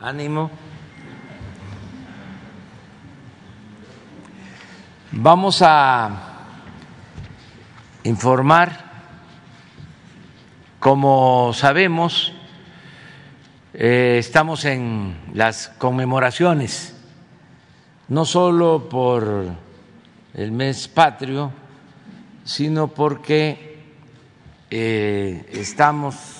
Ánimo. Vamos a informar, como sabemos, eh, estamos en las conmemoraciones, no solo por el mes patrio, sino porque eh, estamos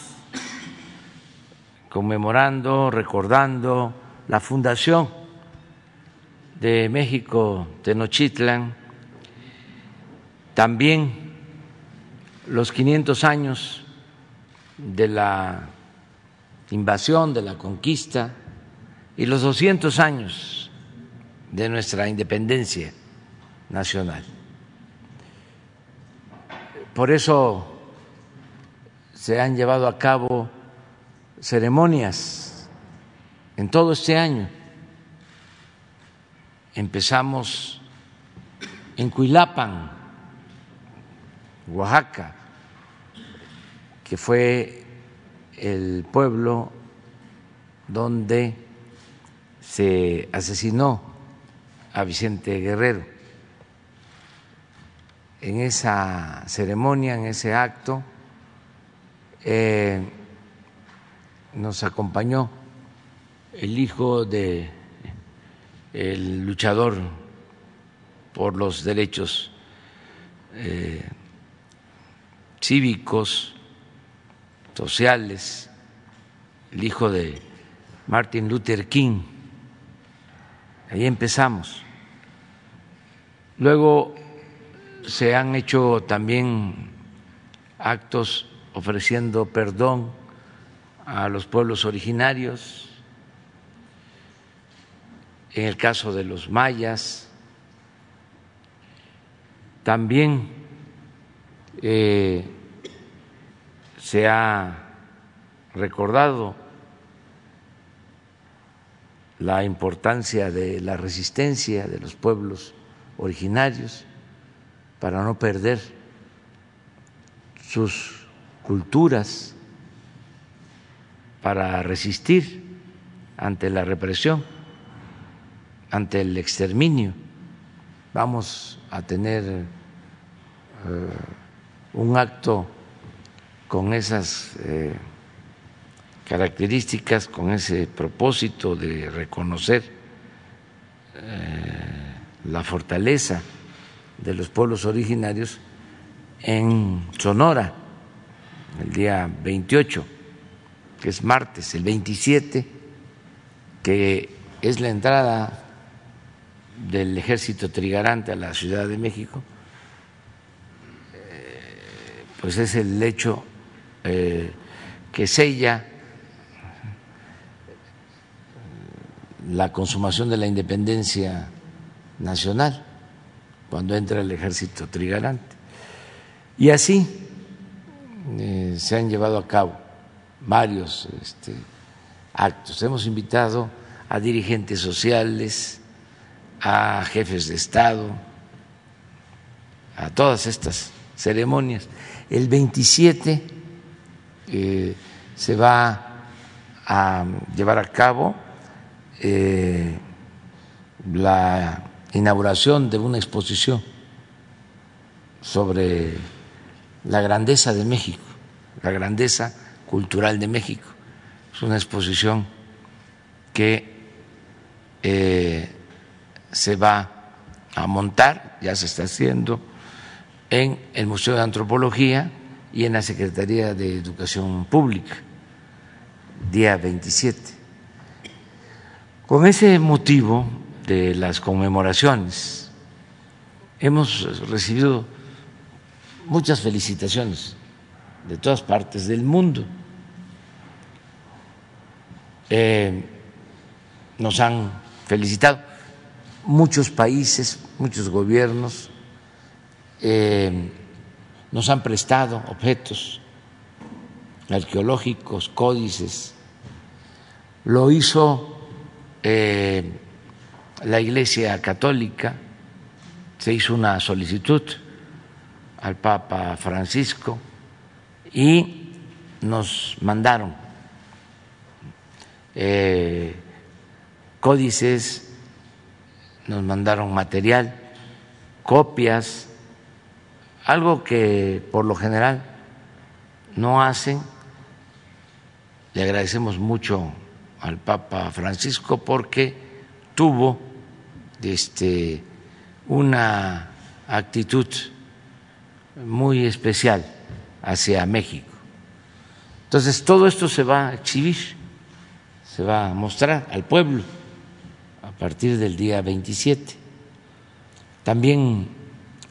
conmemorando, recordando la fundación de México Tenochtitlan, también los 500 años de la invasión, de la conquista y los 200 años de nuestra independencia nacional. Por eso se han llevado a cabo ceremonias en todo este año. Empezamos en Cuilapan, Oaxaca, que fue el pueblo donde se asesinó a Vicente Guerrero. En esa ceremonia, en ese acto, eh, nos acompañó el hijo de el luchador por los derechos eh, cívicos, sociales, el hijo de Martin Luther King. Ahí empezamos. Luego se han hecho también actos ofreciendo perdón a los pueblos originarios, en el caso de los mayas, también eh, se ha recordado la importancia de la resistencia de los pueblos originarios para no perder sus culturas, para resistir ante la represión, ante el exterminio. Vamos a tener eh, un acto con esas eh, características, con ese propósito de reconocer eh, la fortaleza de los pueblos originarios en Sonora, el día 28, que es martes, el 27, que es la entrada del ejército trigarante a la Ciudad de México, eh, pues es el hecho eh, que sella la consumación de la independencia nacional cuando entra el ejército trigarante. Y así eh, se han llevado a cabo varios este, actos. Hemos invitado a dirigentes sociales, a jefes de Estado, a todas estas ceremonias. El 27 eh, se va a llevar a cabo eh, la inauguración de una exposición sobre la grandeza de México, la grandeza cultural de México. Es una exposición que eh, se va a montar, ya se está haciendo, en el Museo de Antropología y en la Secretaría de Educación Pública, día 27. Con ese motivo de las conmemoraciones hemos recibido muchas felicitaciones de todas partes del mundo. Eh, nos han felicitado muchos países, muchos gobiernos, eh, nos han prestado objetos arqueológicos, códices. Lo hizo eh, la Iglesia Católica se hizo una solicitud al Papa Francisco y nos mandaron eh, códices, nos mandaron material, copias, algo que por lo general no hacen. Le agradecemos mucho al Papa Francisco porque tuvo este, una actitud muy especial hacia México. Entonces, todo esto se va a exhibir, se va a mostrar al pueblo a partir del día 27. También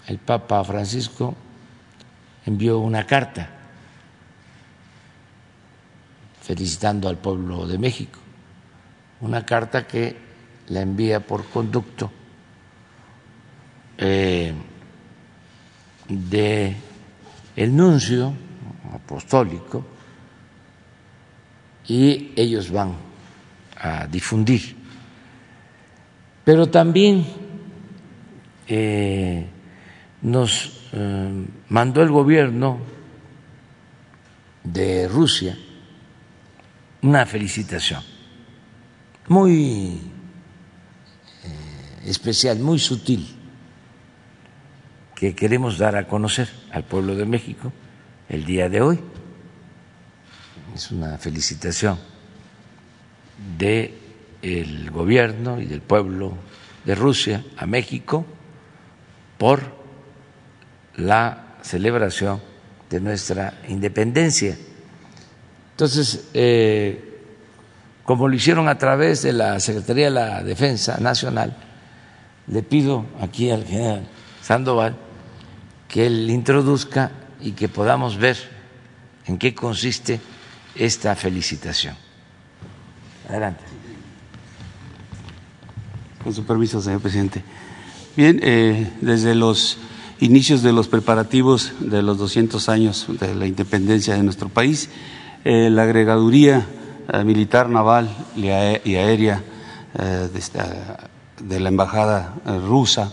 el Papa Francisco envió una carta felicitando al pueblo de México, una carta que la envía por conducto eh, de el nuncio apostólico y ellos van a difundir. Pero también eh, nos eh, mandó el gobierno de Rusia una felicitación muy eh, especial, muy sutil, que queremos dar a conocer al pueblo de México el día de hoy. Es una felicitación del el gobierno y del pueblo de Rusia a México por la celebración de nuestra independencia. Entonces, eh, como lo hicieron a través de la Secretaría de la Defensa Nacional, le pido aquí al general Sandoval que él introduzca y que podamos ver en qué consiste esta felicitación. Adelante. Con su permiso, señor presidente. Bien, eh, desde los inicios de los preparativos de los 200 años de la independencia de nuestro país, eh, la agregaduría eh, militar, naval y, aérea de, la embajada rusa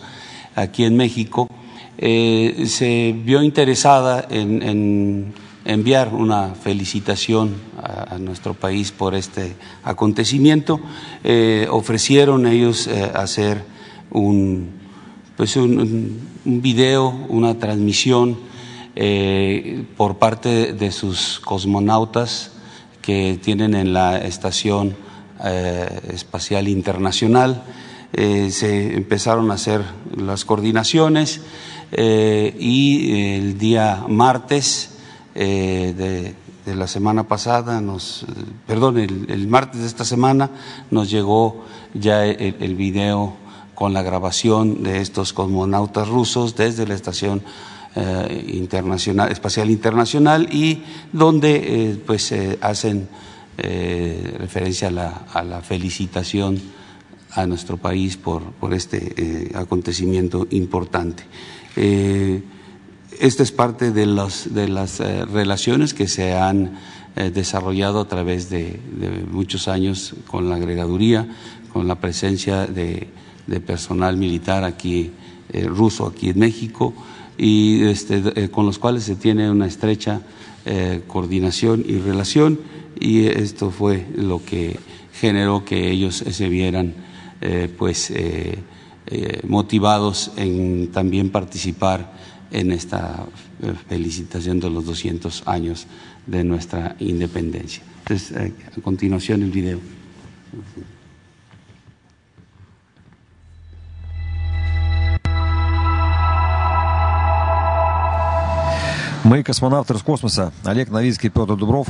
aquí en México se vio interesada en, enviar una felicitación a, nuestro país por este acontecimiento. ofrecieron ellos hacer un, pues un, video, una transmisión eh, por parte de sus cosmonautas que tienen en la Estación eh, Espacial Internacional. Eh, se empezaron a hacer las coordinaciones y el día martes de, la semana pasada, nos, perdón, el, martes de esta semana nos llegó ya el, el video con la grabación de estos cosmonautas rusos desde la estación eh, internacional, espacial internacional y donde eh, pues hacen eh, referencia a la, felicitación a nuestro país por este acontecimiento importante. Esta es parte de, los, de las relaciones que se han desarrollado a través de, muchos años con la agregaduría, con la presencia de, de personal militar aquí ruso aquí en México y este, eh, con los cuales se tiene una estrecha eh, coordinación y relación y esto fue lo que generó que ellos se vieran eh, pues motivados en también participar en esta felicitación de los 200 años de nuestra independencia. Entonces, a continuación el video. Мы, космонавты Роскосмоса, Олег Новицкий и Петр Дубров,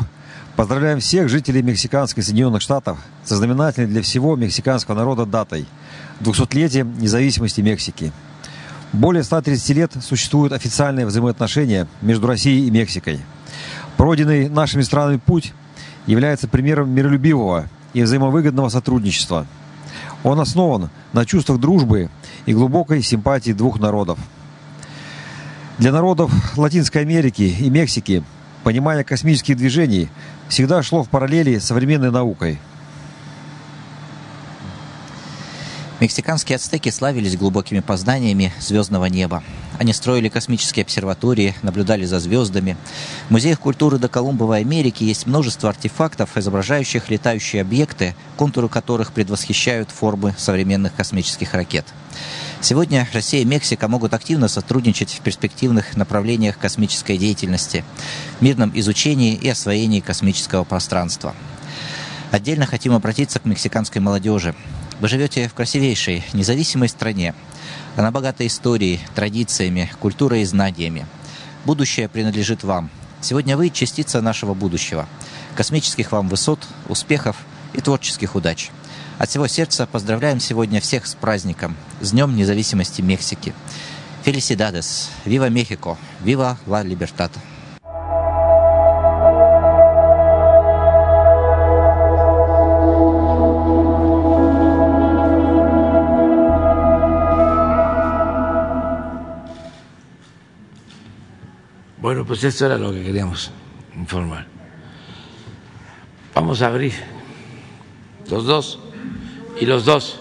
поздравляем всех жителей мексиканских Соединенных Штатов со знаменательной для всего мексиканского народа датой – 200-летием независимости Мексики. Более 130 лет существуют официальные взаимоотношения между Россией и Мексикой. Пройденный нашими странами путь является примером миролюбивого и взаимовыгодного сотрудничества. Он основан на чувствах дружбы и глубокой симпатии двух народов – для народов Латинской Америки и Мексики понимание космических движений всегда шло в параллели с современной наукой. Мексиканские ацтеки славились глубокими познаниями звездного неба. Они строили космические обсерватории, наблюдали за звездами. В музеях культуры до Колумбовой Америки есть множество артефактов, изображающих летающие объекты, контуры которых предвосхищают формы современных космических ракет. Сегодня Россия и Мексика могут активно сотрудничать в перспективных направлениях космической деятельности, мирном изучении и освоении космического пространства. Отдельно хотим обратиться к мексиканской молодежи. Вы живете в красивейшей, независимой стране. Она богата историей, традициями, культурой и знаниями. Будущее принадлежит вам. Сегодня вы частица нашего будущего. Космических вам высот, успехов и творческих удач. От всего сердца поздравляем сегодня всех с праздником, с Днем независимости Мексики. Фелисидадес, Вива Мехико, Вива Ла Либертад. Bueno, pues esto era lo que queríamos informar. Vamos a abrir los dos y los dos.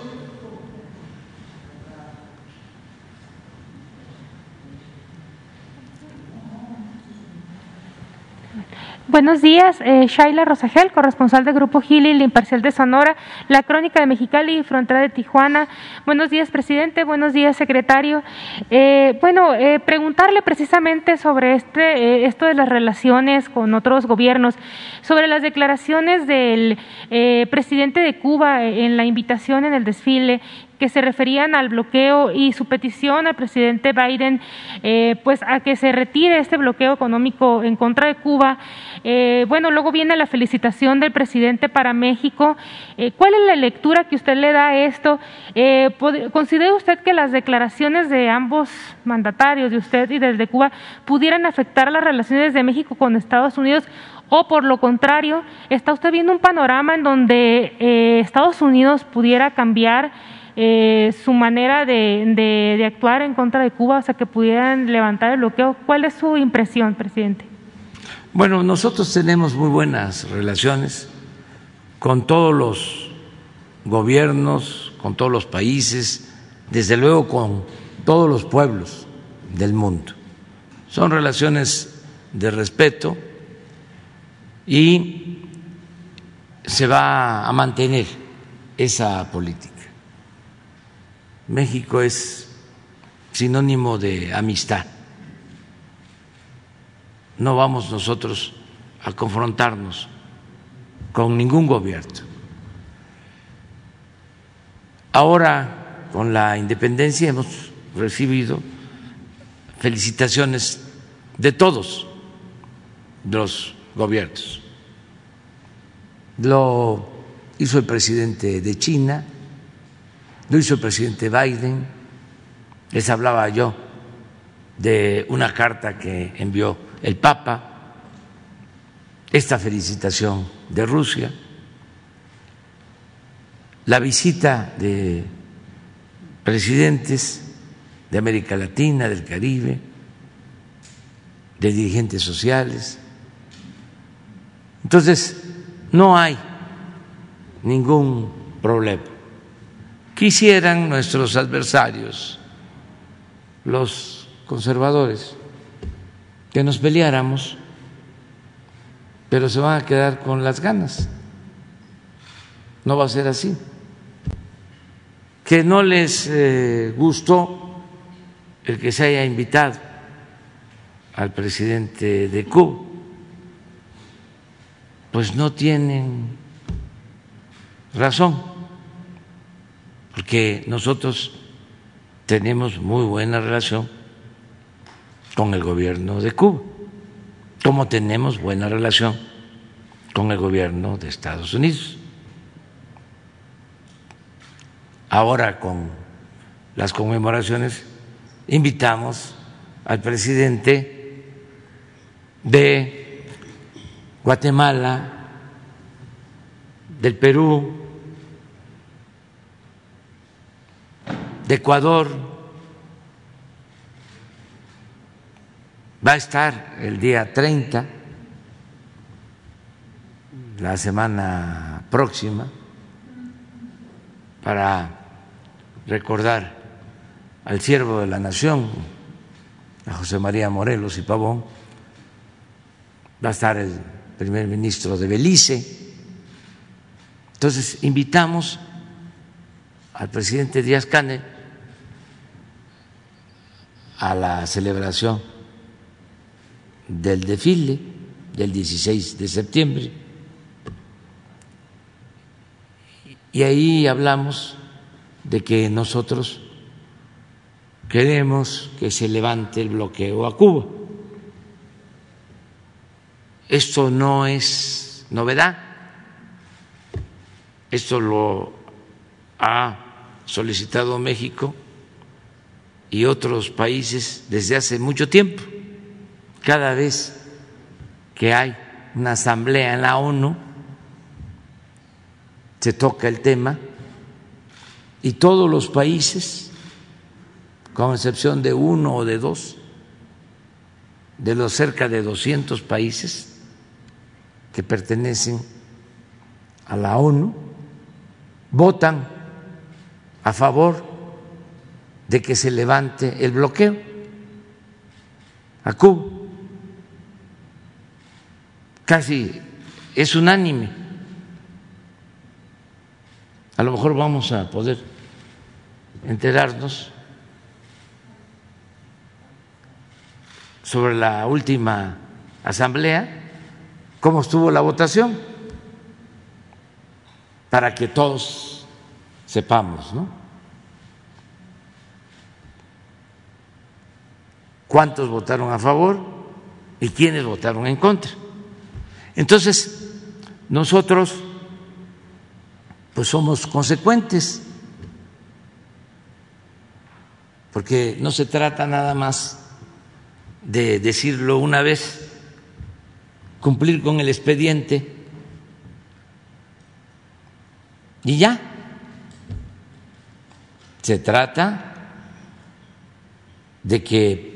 Buenos días, eh, Shaila Rosagel, corresponsal del Grupo Gili, el Imparcial de Sonora, la Crónica de Mexicali y Frontera de Tijuana. Buenos días, presidente. Buenos días, secretario. Eh, bueno, eh, preguntarle precisamente sobre este, esto de las relaciones con otros gobiernos, sobre las declaraciones del presidente de Cuba en la invitación en el desfile que se referían al bloqueo y su petición al presidente Biden, eh, pues a que se retire este bloqueo económico en contra de Cuba. Eh, bueno, luego viene la felicitación del presidente para México. Eh, ¿Cuál es la lectura que usted le da a esto? ¿Considera usted que las declaraciones de ambos mandatarios, de usted y desde Cuba, pudieran afectar las relaciones de México con Estados Unidos? O por lo contrario, ¿está usted viendo un panorama en donde Estados Unidos pudiera cambiar eh, su manera de, de, de, actuar en contra de Cuba, o sea, que pudieran levantar el bloqueo. ¿Cuál es su impresión, presidente? Bueno, nosotros tenemos muy buenas relaciones con todos los gobiernos, con todos los países, desde luego con todos los pueblos del mundo. Son relaciones de respeto y se va a mantener esa política. México es sinónimo de amistad. No vamos nosotros a confrontarnos con ningún gobierno. Ahora, con la independencia, hemos recibido felicitaciones de todos los gobiernos. Lo hizo el presidente de China, lo hizo el presidente Biden, les hablaba yo de una carta que envió el Papa, esta felicitación de Rusia, la visita de presidentes de América Latina, del Caribe, de dirigentes sociales. Entonces, no hay ningún problema quisieran nuestros adversarios, los conservadores, que nos peleáramos, pero se van a quedar con las ganas. No va a ser así. Que no les eh, gustó el que se haya invitado al presidente de Cuba, pues no tienen razón porque nosotros tenemos muy buena relación con el gobierno de Cuba, como tenemos buena relación con el gobierno de Estados Unidos. Ahora con las conmemoraciones invitamos al presidente de Guatemala, del Perú, de Ecuador va a estar el día 30, la semana próxima, para recordar al siervo de la nación, a José María Morelos y Pavón, va a estar el primer ministro de Belice. Entonces, invitamos al presidente Díaz Canel a la celebración del desfile del 16 de septiembre. Y ahí hablamos de que nosotros queremos que se levante el bloqueo a Cuba. Esto no es novedad, esto lo ha solicitado México y otros países desde hace mucho tiempo. Cada vez que hay una asamblea en la ONU, se toca el tema y todos los países, con excepción de uno o de dos, de los cerca de 200 países que pertenecen a la ONU, votan a favor de que se levante el bloqueo a Cuba. Casi es unánime. A lo mejor vamos a poder enterarnos sobre la última asamblea, cómo estuvo la votación, para que todos sepamos, ¿no? ¿Cuántos votaron a favor y quiénes votaron en contra? Entonces, nosotros pues somos consecuentes porque no se trata nada más de decirlo una vez, cumplir con el expediente y ya. Se trata de que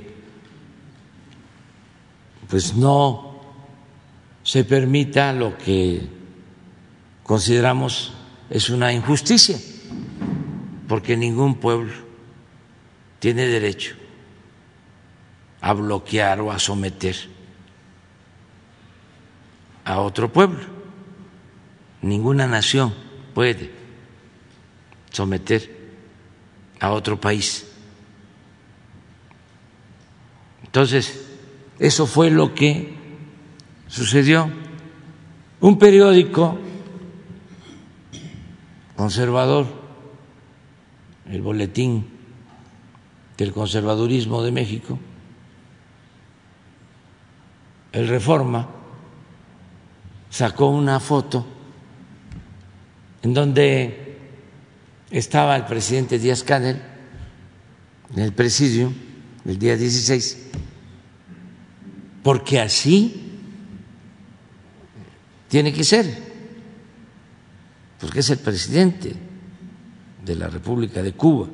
pues no se permita lo que consideramos es una injusticia, porque ningún pueblo tiene derecho a bloquear o a someter a otro pueblo. Ninguna nación puede someter a otro país. Entonces, eso fue lo que sucedió. Un periódico conservador, el boletín del conservadurismo de México, el Reforma sacó una foto en donde estaba el presidente Díaz Canel en el presidio el día 16, porque así tiene que ser, porque es el presidente de la República de Cuba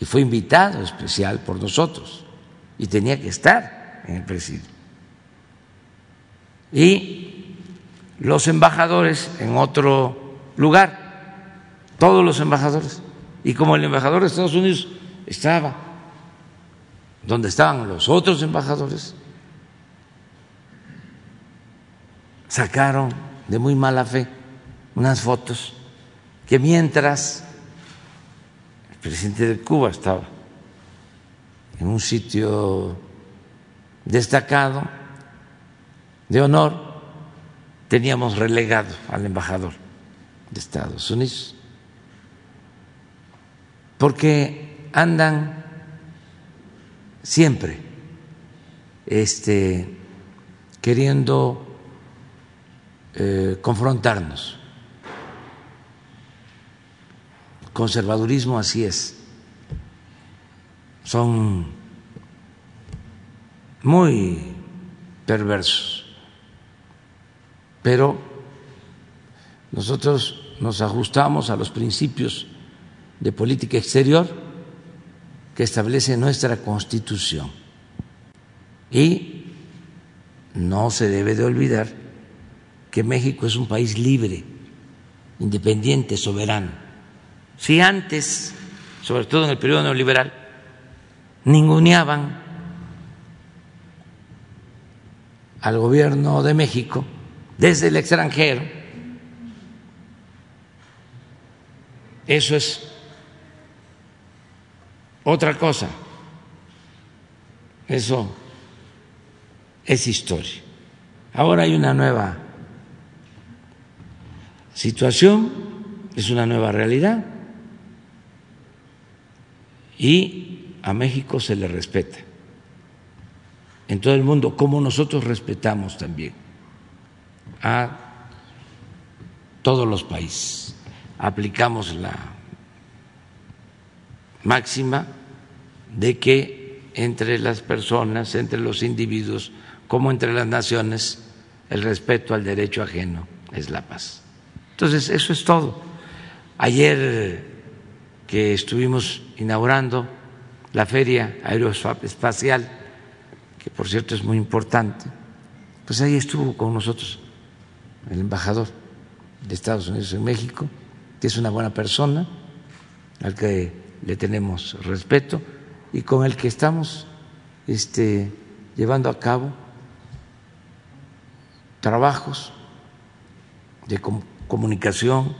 y fue invitado especial por nosotros y tenía que estar en el presidio. Y los embajadores en otro lugar, todos los embajadores, y como el embajador de Estados Unidos estaba donde estaban los otros embajadores, sacaron de muy mala fe unas fotos que mientras presidente de Cuba estaba en un sitio destacado, de honor, teníamos relegado al embajador de Estados Unidos, porque andan siempre este, queriendo eh, confrontarnos conservadurismo así es. Son muy perversos. Pero nosotros nos ajustamos a los principios de política exterior que establece nuestra Constitución. Y no se debe de olvidar que México es un país libre, independiente, soberano si antes sobre todo en el periodo neoliberal, ninguneaban al gobierno de México desde el extranjero. Eso es otra cosa. Eso es historia. Ahora hay una nueva situación, es una nueva realidad y a México se le respeta en todo el mundo, como nosotros respetamos también a todos los países. Aplicamos la máxima de que entre las personas, entre los individuos, como entre las naciones, el respeto al derecho ajeno es la paz. Entonces, eso es todo. Ayer que estuvimos inaugurando la Feria Aeroespacial, que por cierto es muy importante, pues ahí estuvo con nosotros el embajador de Estados Unidos en México, que es una buena persona, al que le tenemos respeto y con el que estamos este, llevando a cabo trabajos de comunicación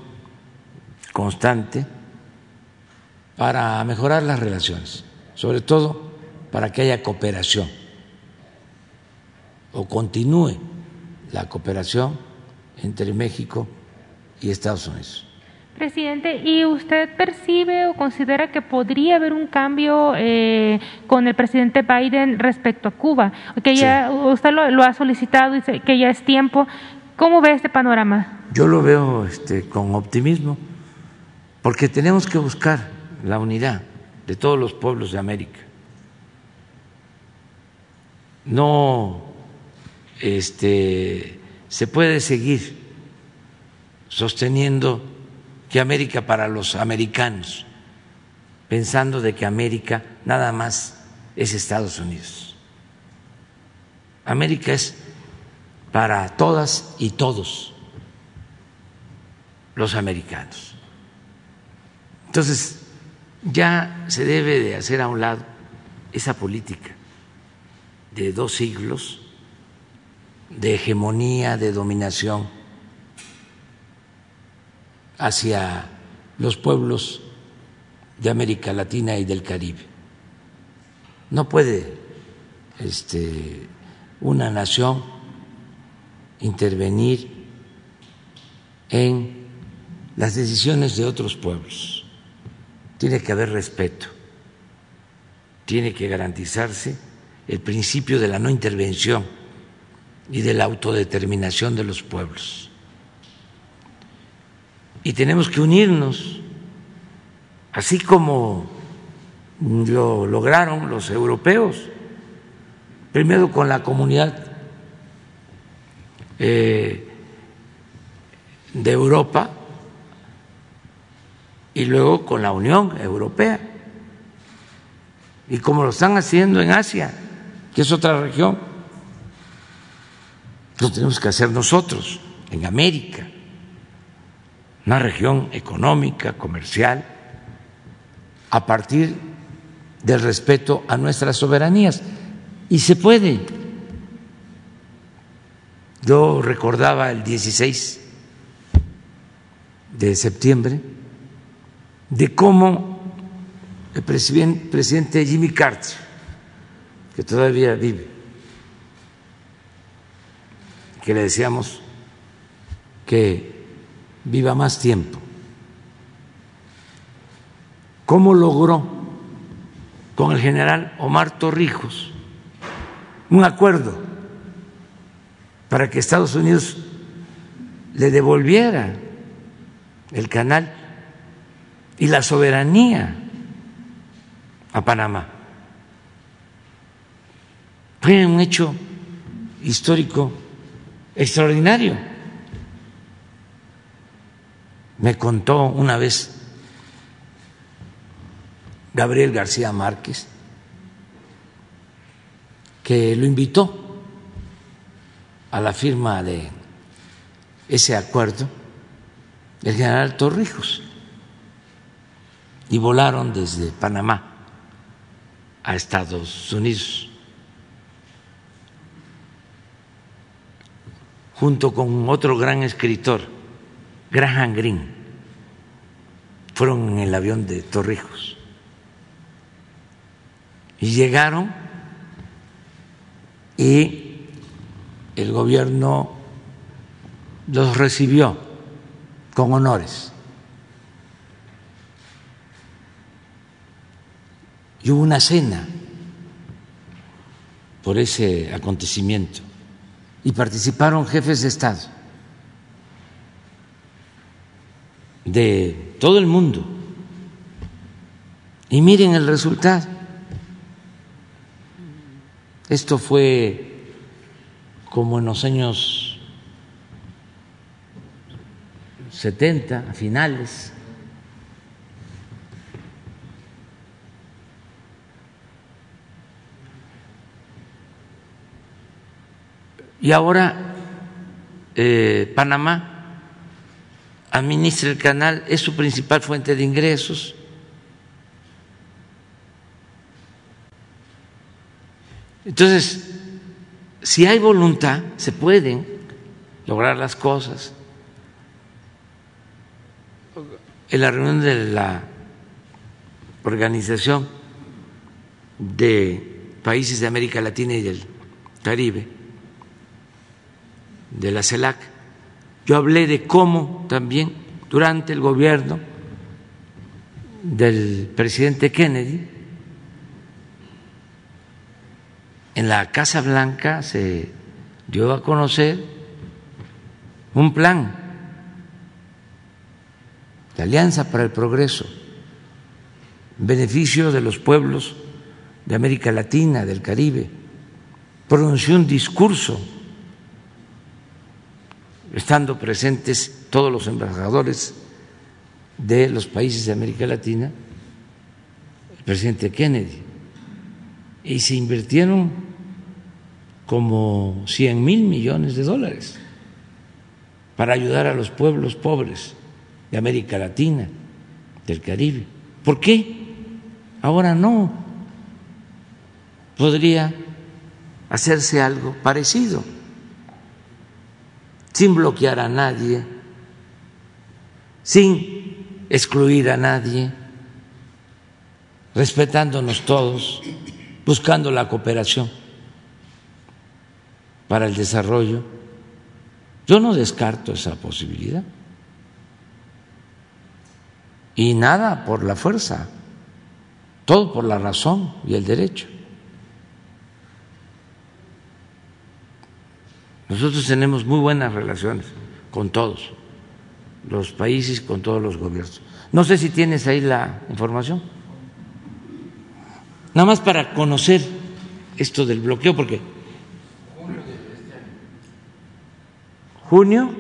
constante para mejorar las relaciones, sobre todo para que haya cooperación o continúe la cooperación entre México y Estados Unidos. Presidente, ¿y usted percibe o considera que podría haber un cambio eh, con el presidente Biden respecto a Cuba? Que ya usted lo, ha solicitado y que ya es tiempo. ¿Cómo ve este panorama? Yo lo veo este, con optimismo, porque tenemos que buscar la unidad de todos los pueblos de América. No este, se puede seguir sosteniendo que América para los americanos, pensando de que América nada más es Estados Unidos. América es para todas y todos los americanos. Entonces, ya se debe de hacer a un lado esa política de dos siglos de hegemonía, de dominación hacia los pueblos de América Latina y del Caribe. No puede este, una nación intervenir en las decisiones de otros pueblos. Tiene que haber respeto, tiene que garantizarse el principio de la no intervención y de la autodeterminación de los pueblos. Y tenemos que unirnos, así como lo lograron los europeos, primero con la comunidad eh, de Europa y luego con la Unión Europea, y como lo están haciendo en Asia, que es otra región lo tenemos que hacer nosotros, en América, una región económica, comercial, a partir del respeto a nuestras soberanías. Y se puede. Yo recordaba el 16 de septiembre de cómo el presidente Jimmy Carter, que todavía vive, que le decíamos que viva más tiempo. ¿Cómo logró con el general Omar Torrijos un acuerdo para que Estados Unidos le devolviera el canal y la soberanía a Panamá? Fue un hecho histórico extraordinario. Me contó una vez Gabriel García Márquez que lo invitó a la firma de ese acuerdo el general Torrijos. Y volaron desde Panamá a Estados Unidos. junto con otro gran escritor, Graham Greene, fueron en el avión de Torrijos y llegaron y el gobierno los recibió con honores. Y hubo una cena por ese acontecimiento y participaron jefes de Estado de todo el mundo. Y miren el resultado. Esto fue como en los años 70, a finales. Y ahora eh, Panamá administra el canal, es su principal fuente de ingresos. Entonces, si hay voluntad, se pueden lograr las cosas. En la reunión de la Organización de Países de América Latina y del Caribe, de la CELAC, yo hablé de cómo también durante el gobierno del presidente Kennedy, en la Casa Blanca se dio a conocer un plan de Alianza para el Progreso, en beneficio de los pueblos de América Latina, del Caribe. Pronunció un discurso estando presentes todos los embajadores de los países de América Latina, el presidente Kennedy, y se invirtieron como 100 mil millones de dólares para ayudar a los pueblos pobres de América Latina, del Caribe. ¿Por qué? Ahora no. Podría hacerse algo parecido sin bloquear a nadie, sin excluir a nadie, respetándonos todos, buscando la cooperación para el desarrollo. Yo no descarto esa posibilidad. Y nada por la fuerza, todo por la razón y el derecho. Nosotros tenemos muy buenas relaciones con todos los países, con todos los gobiernos. No sé si tienes ahí la información. Nada más para conocer esto del bloqueo, porque junio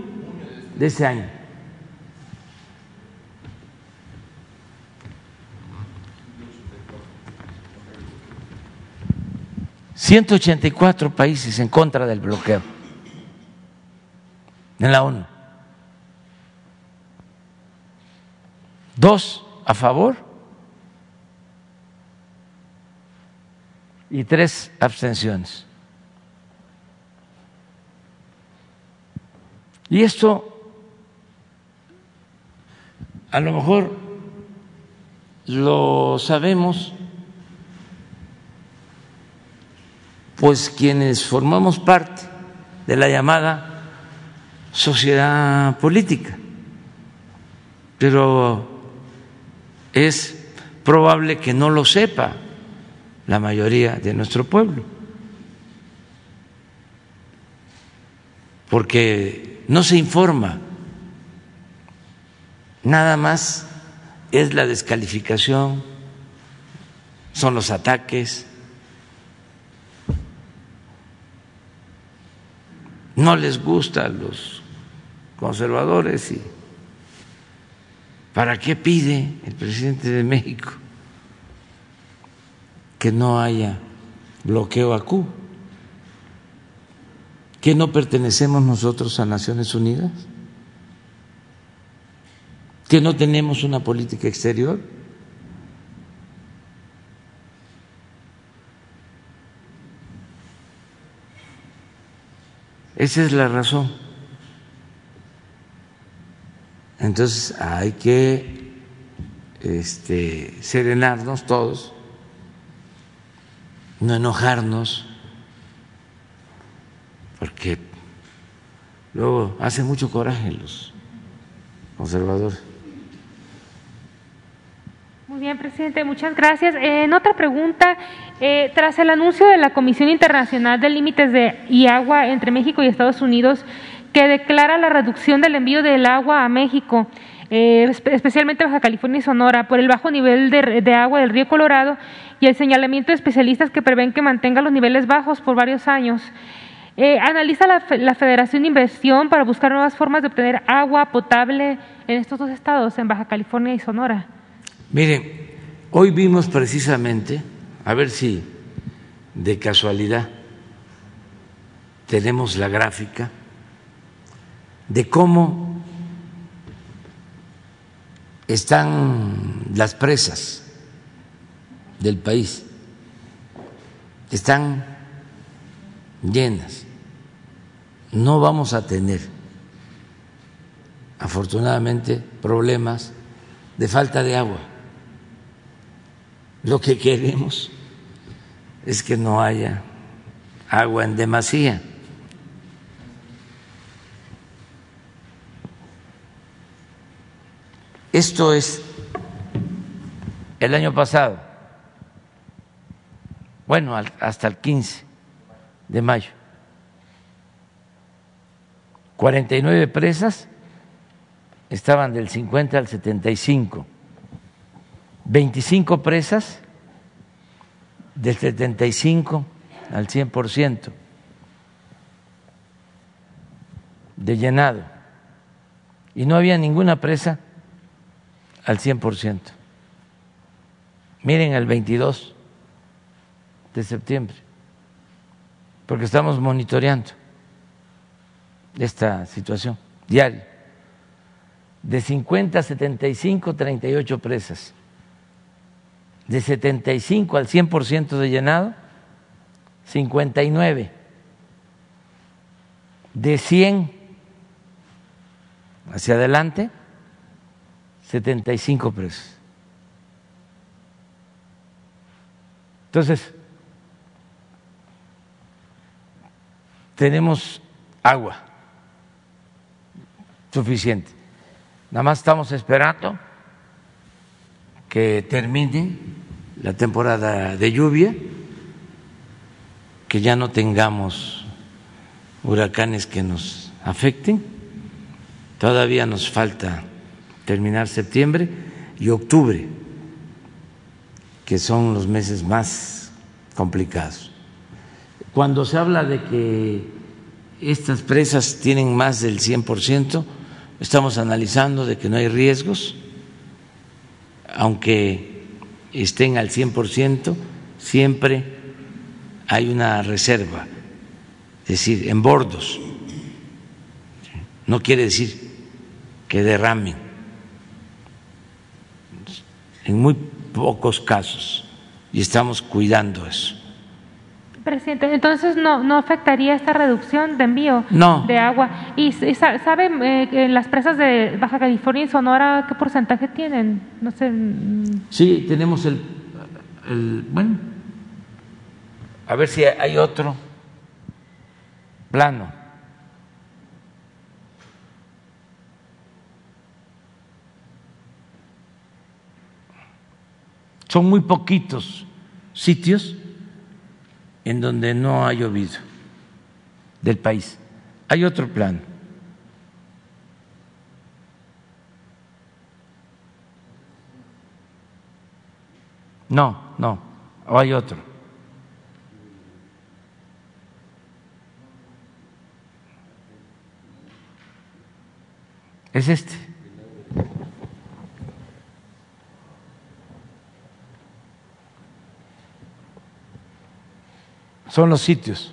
de este año. Ciento ochenta y cuatro países en contra del bloqueo en la ONU. Dos a favor y tres abstenciones. Y esto a lo mejor lo sabemos pues quienes formamos parte de la llamada sociedad política, pero es probable que no lo sepa la mayoría de nuestro pueblo, porque no se informa, nada más es la descalificación, son los ataques, no les gusta los conservadores y ¿para qué pide el presidente de México que no haya bloqueo a Cuba? ¿Que no pertenecemos nosotros a Naciones Unidas? ¿Que no tenemos una política exterior? Esa es la razón. Entonces hay que este, serenarnos todos, no enojarnos, porque luego hace mucho coraje los conservadores. Muy bien, presidente, muchas gracias. Eh, en otra pregunta, eh, tras el anuncio de la Comisión Internacional de Límites de y Agua entre México y Estados Unidos, que declara la reducción del envío del agua a México, eh, especialmente Baja California y Sonora, por el bajo nivel de, agua del río Colorado y el señalamiento de especialistas que prevén que mantenga los niveles bajos por varios años. analiza la, la, Federación de Inversión para buscar nuevas formas de obtener agua potable en estos dos estados, en Baja California y Sonora. Miren, hoy vimos precisamente, a ver si de casualidad tenemos la gráfica de cómo están las presas del país. Están llenas. No vamos a tener, afortunadamente, problemas de falta de agua. Lo que queremos es que no haya agua en demasía. Esto es el año pasado, bueno, hasta el 15 de mayo. 49 presas estaban del 50 al 75 25 presas del 75 al 100% de llenado. Y no había ninguna presa al 100%. Miren el 22 de septiembre, porque estamos monitoreando esta situación diario. De 50 a 75, 38 presas de 75 al 100% de llenado, 59. De 100 hacia adelante, 75 presos. Entonces, tenemos agua suficiente. Nada más estamos esperando que termine la temporada de lluvia, que ya no tengamos huracanes que nos afecten. Todavía nos falta terminar septiembre y octubre, que son los meses más complicados. Cuando se habla de que estas presas tienen más del 100%, estamos analizando de que no hay riesgos aunque estén al 100%, siempre hay una reserva, es decir, en bordos. No quiere decir que derramen. En muy pocos casos, y estamos cuidando eso. Presidente, entonces no, no afectaría esta reducción de envío de agua. ¿Y sabe eh, las presas de Baja California y Sonora qué porcentaje tienen? No sé. Mm. Sí, tenemos el, el bueno, a ver si hay otro plano. Son muy poquitos sitios en donde no ha llovido del país. Hay otro plan. No, no, o hay otro. Es este. Son los sitios.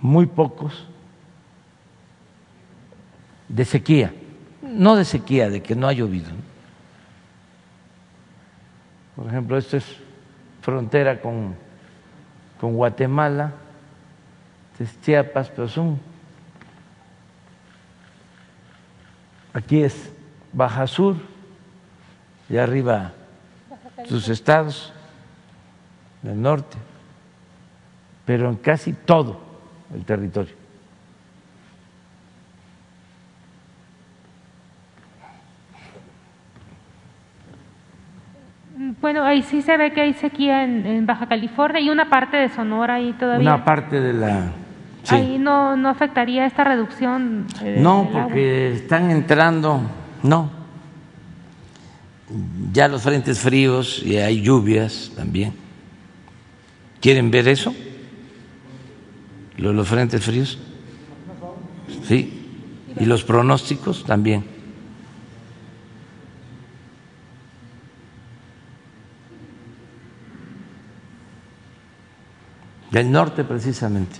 Muy pocos de sequía, no de sequía, de que no ha llovido. Por ejemplo, esto es frontera con, con Guatemala, este es Chiapas, pero son. Aquí es Baja Sur, y arriba sus estados del norte, pero en casi todo el territorio. Bueno, ahí sí se ve que hay sequía en, Baja California y una parte de Sonora ahí todavía. Una parte de la... Ahí no, no afectaría esta reducción. no, porque están entrando, no. Ya los frentes fríos y hay lluvias también. ¿Quieren ver eso? Los, frentes fríos. Sí. Y los pronósticos también. Del norte precisamente.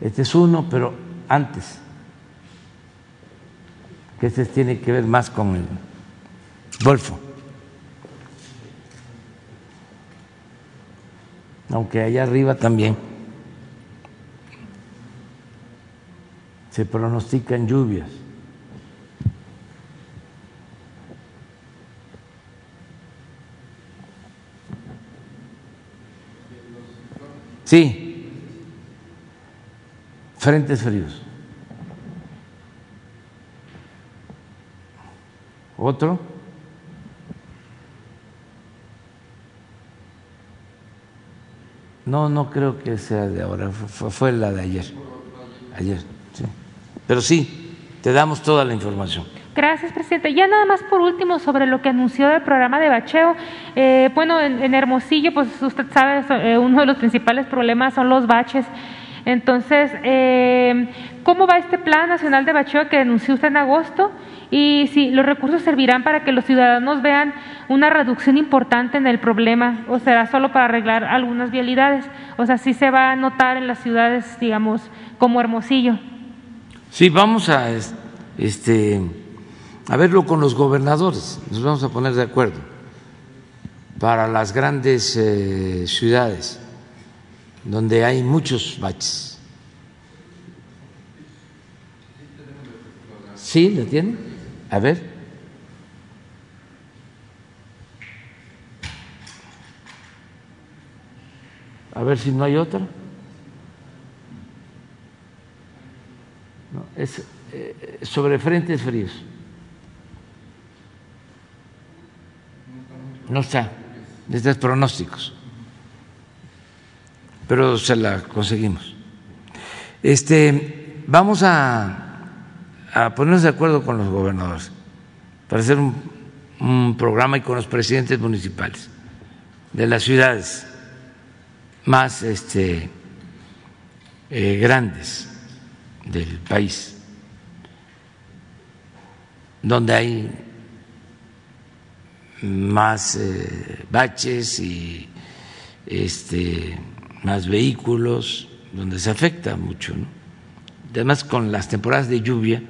Este es uno, pero antes. Que este tiene que ver más con el Golfo. Aunque allá arriba también se pronostican lluvias. Sí, frentes fríos. ¿Otro? No, no creo que sea de ahora, fue, la de ayer. Ayer, sí. Pero sí, te damos toda la información. Gracias, presidente. Ya nada más por último sobre lo que anunció el programa de bacheo. Eh, bueno, en, Hermosillo, pues usted sabe, eh, uno de los principales problemas son los baches. Entonces, eh, ¿cómo va este plan nacional de bacheo que anunció usted en agosto? Y si los recursos servirán para que los ciudadanos vean una reducción importante en el problema, o será solo para arreglar algunas vialidades. O sea, sí se va a notar en las ciudades, digamos, como Hermosillo. Sí, vamos a este a verlo con los gobernadores, nos vamos a poner de acuerdo para las grandes eh, ciudades donde hay muchos baches. ¿Sí? ¿Lo tienen? A ver. A ver si no hay otra. No, es eh, sobre frentes fríos. No está, desde pronósticos, pero se la conseguimos. Este, vamos a, a ponernos de acuerdo con los gobernadores para hacer un, programa y con los presidentes municipales de las ciudades más este, eh, grandes del país, donde hay más eh, baches y este, más vehículos, donde se afecta mucho. Además, con las temporadas de lluvia,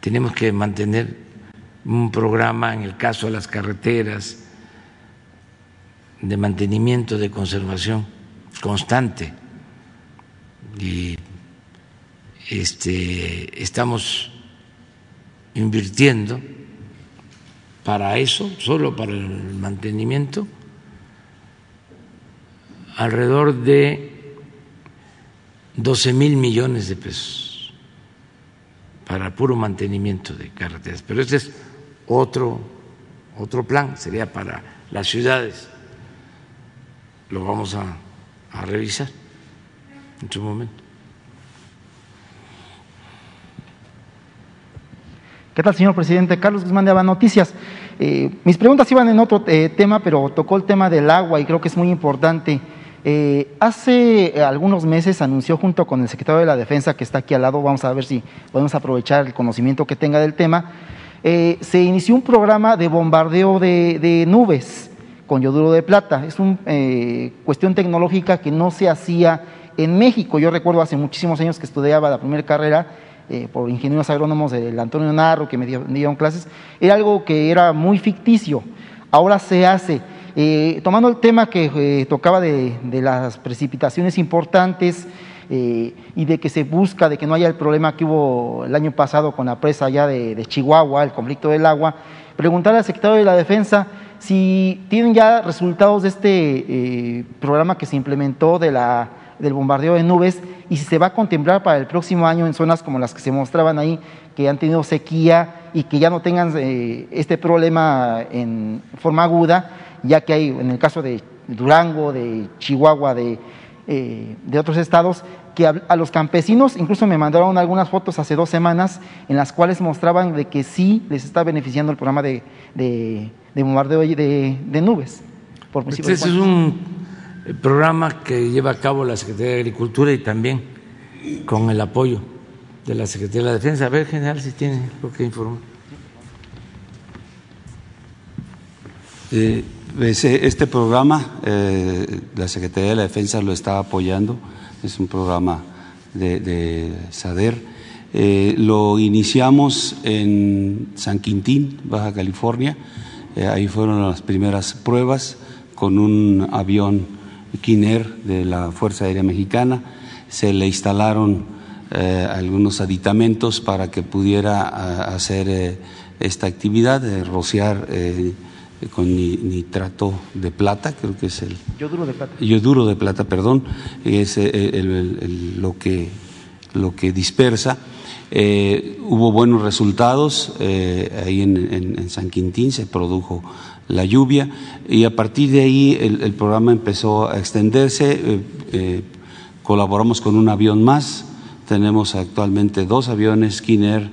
tenemos que mantener un programa en el caso de las carreteras de mantenimiento, de conservación constante. Y este, estamos invirtiendo para eso, solo para el mantenimiento, alrededor de 12 mil millones de pesos para puro mantenimiento de carreteras. Pero este es otro, otro plan, sería para las ciudades. Lo vamos a, a revisar en su momento. ¿Qué tal, señor presidente? Carlos Guzmán de Aba Noticias. Eh, mis preguntas iban en otro eh, tema, pero tocó el tema del agua y creo que es muy importante. Eh, hace algunos meses anunció junto con el secretario de la Defensa, que está aquí al lado, vamos a ver si podemos aprovechar el conocimiento que tenga del tema, se inició un programa de bombardeo de, de nubes con yoduro de plata. Es una cuestión tecnológica que no se hacía en México. Yo recuerdo hace muchísimos años que estudiaba la primera carrera eh, por ingenieros agrónomos del Antonio Narro que me dieron clases, era algo que era muy ficticio, ahora se hace. Eh, tomando el tema que eh, tocaba de, las precipitaciones importantes eh, y de que se busca de que no haya el problema que hubo el año pasado con la presa allá de, Chihuahua, el conflicto del agua, preguntarle al secretario de la Defensa si tienen ya resultados de este programa que se implementó de la, del bombardeo de nubes y si se va a contemplar para el próximo año en zonas como las que se mostraban ahí, que han tenido sequía y que ya no tengan este problema en forma aguda ya que hay, en el caso de Durango, de Chihuahua, de, eh, de otros estados, que a, los campesinos, incluso me mandaron algunas fotos hace dos semanas en las cuales mostraban de que sí les está beneficiando el programa de, de, de bombardeo de, de nubes. Por este es un programa que lleva a cabo la Secretaría de Agricultura y también con el apoyo de la Secretaría de la Defensa. A ver, general, si tiene lo que informar. Eh, este programa, eh, la Secretaría de la Defensa lo está apoyando, es un programa de, SADER. Eh, lo iniciamos en San Quintín, Baja California, eh, ahí fueron las primeras pruebas con un avión Kiner de la Fuerza Aérea Mexicana, se le instalaron algunos aditamentos para que pudiera hacer esta actividad, de rociar con nitrato de plata, creo que es el... Yoduro de plata. Yoduro de plata, perdón, es eh, lo, que, lo que dispersa. Eh, hubo buenos resultados, eh, ahí en, San Quintín se produjo la lluvia y a partir de ahí el, programa empezó a extenderse, colaboramos con un avión más, tenemos actualmente dos aviones Skinner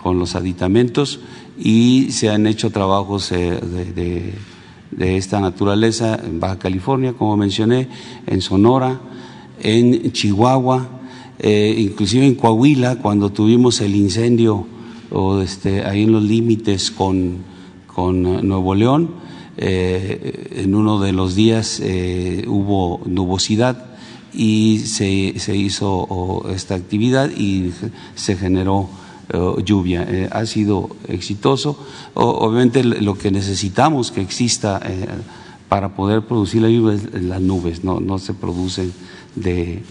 con los aditamentos y se han hecho trabajos eh, de, esta naturaleza en Baja California, como mencioné, en Sonora, en Chihuahua, eh, inclusive en Coahuila, cuando tuvimos el incendio o este, ahí en los límites con, con Nuevo León, eh, en uno de los días hubo nubosidad y se, se hizo esta actividad y se generó lluvia. Eh, ha sido exitoso. obviamente lo que necesitamos que exista eh, para poder producir la lluvia es las nubes, no, no se producen de,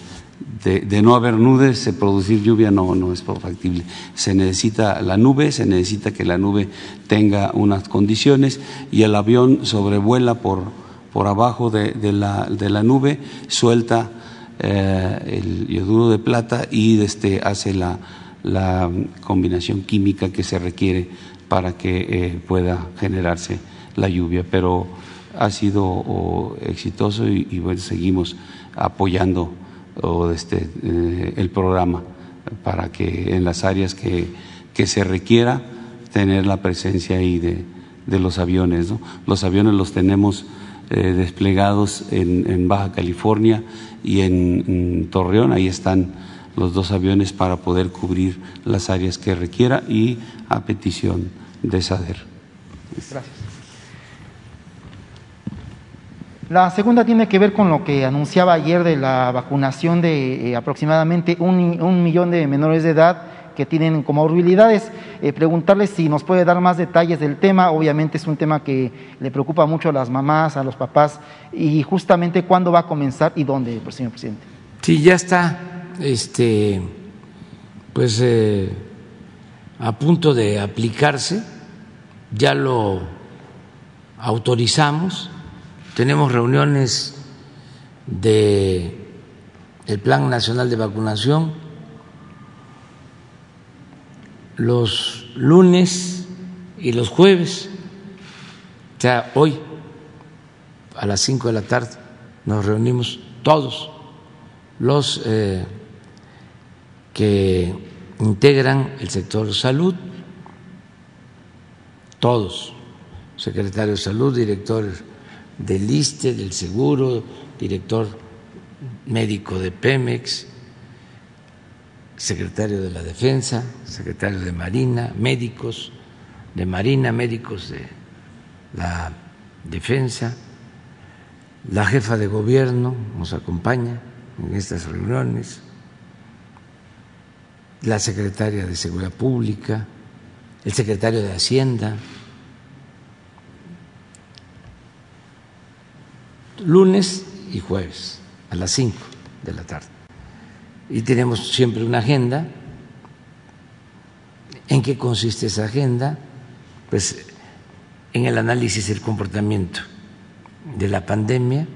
de, no haber nubes, se producir lluvia no, no es factible. Se necesita la nube, se necesita que la nube tenga unas condiciones y el avión sobrevuela por, por abajo de, de, la, de la nube, suelta eh, el yoduro de plata y este, hace la la combinación química que se requiere para que eh, pueda generarse la lluvia, pero ha sido exitoso y, bueno, seguimos apoyando este, eh, el programa para que en las áreas que, que, se requiera tener la presencia ahí de, de los aviones. Los aviones los tenemos eh, desplegados en, en, Baja California y en Torreón, ahí están los dos aviones para poder cubrir las áreas que requiera y a petición de SADER. Gracias. La segunda tiene que ver con lo que anunciaba ayer de la vacunación de eh, aproximadamente un, millón de menores de edad que tienen comorbilidades. Eh, preguntarles si nos puede dar más detalles del tema. Obviamente es un tema que le preocupa mucho a las mamás, a los papás, y justamente cuándo va a comenzar y dónde, señor presidente. Sí, ya está este, pues eh, a punto de aplicarse, ya lo autorizamos, tenemos reuniones de el Plan Nacional de Vacunación. Los lunes y los jueves, o sea, hoy a las cinco de la tarde nos reunimos todos los eh, que integran el sector salud, todos, secretario de salud, director del ISTE, del Seguro, director médico de Pemex, secretario de la Defensa, secretario de Marina, médicos de Marina, médicos de la Defensa, la jefa de gobierno nos acompaña en estas reuniones, la secretaria de Seguridad Pública, el secretario de Hacienda, lunes y jueves a las 5 de la tarde. Y tenemos siempre una agenda. ¿En qué consiste esa agenda? Pues en el análisis del comportamiento de la pandemia,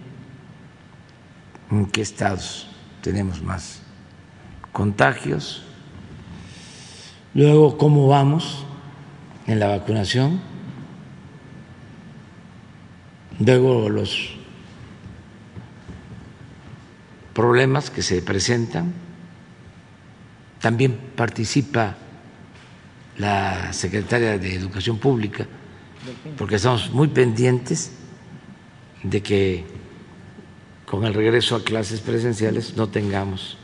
en qué estados tenemos más contagios, luego cómo vamos en la vacunación, luego los problemas que se presentan, también participa la secretaria de Educación Pública, porque estamos muy pendientes de que con el regreso a clases presenciales no tengamos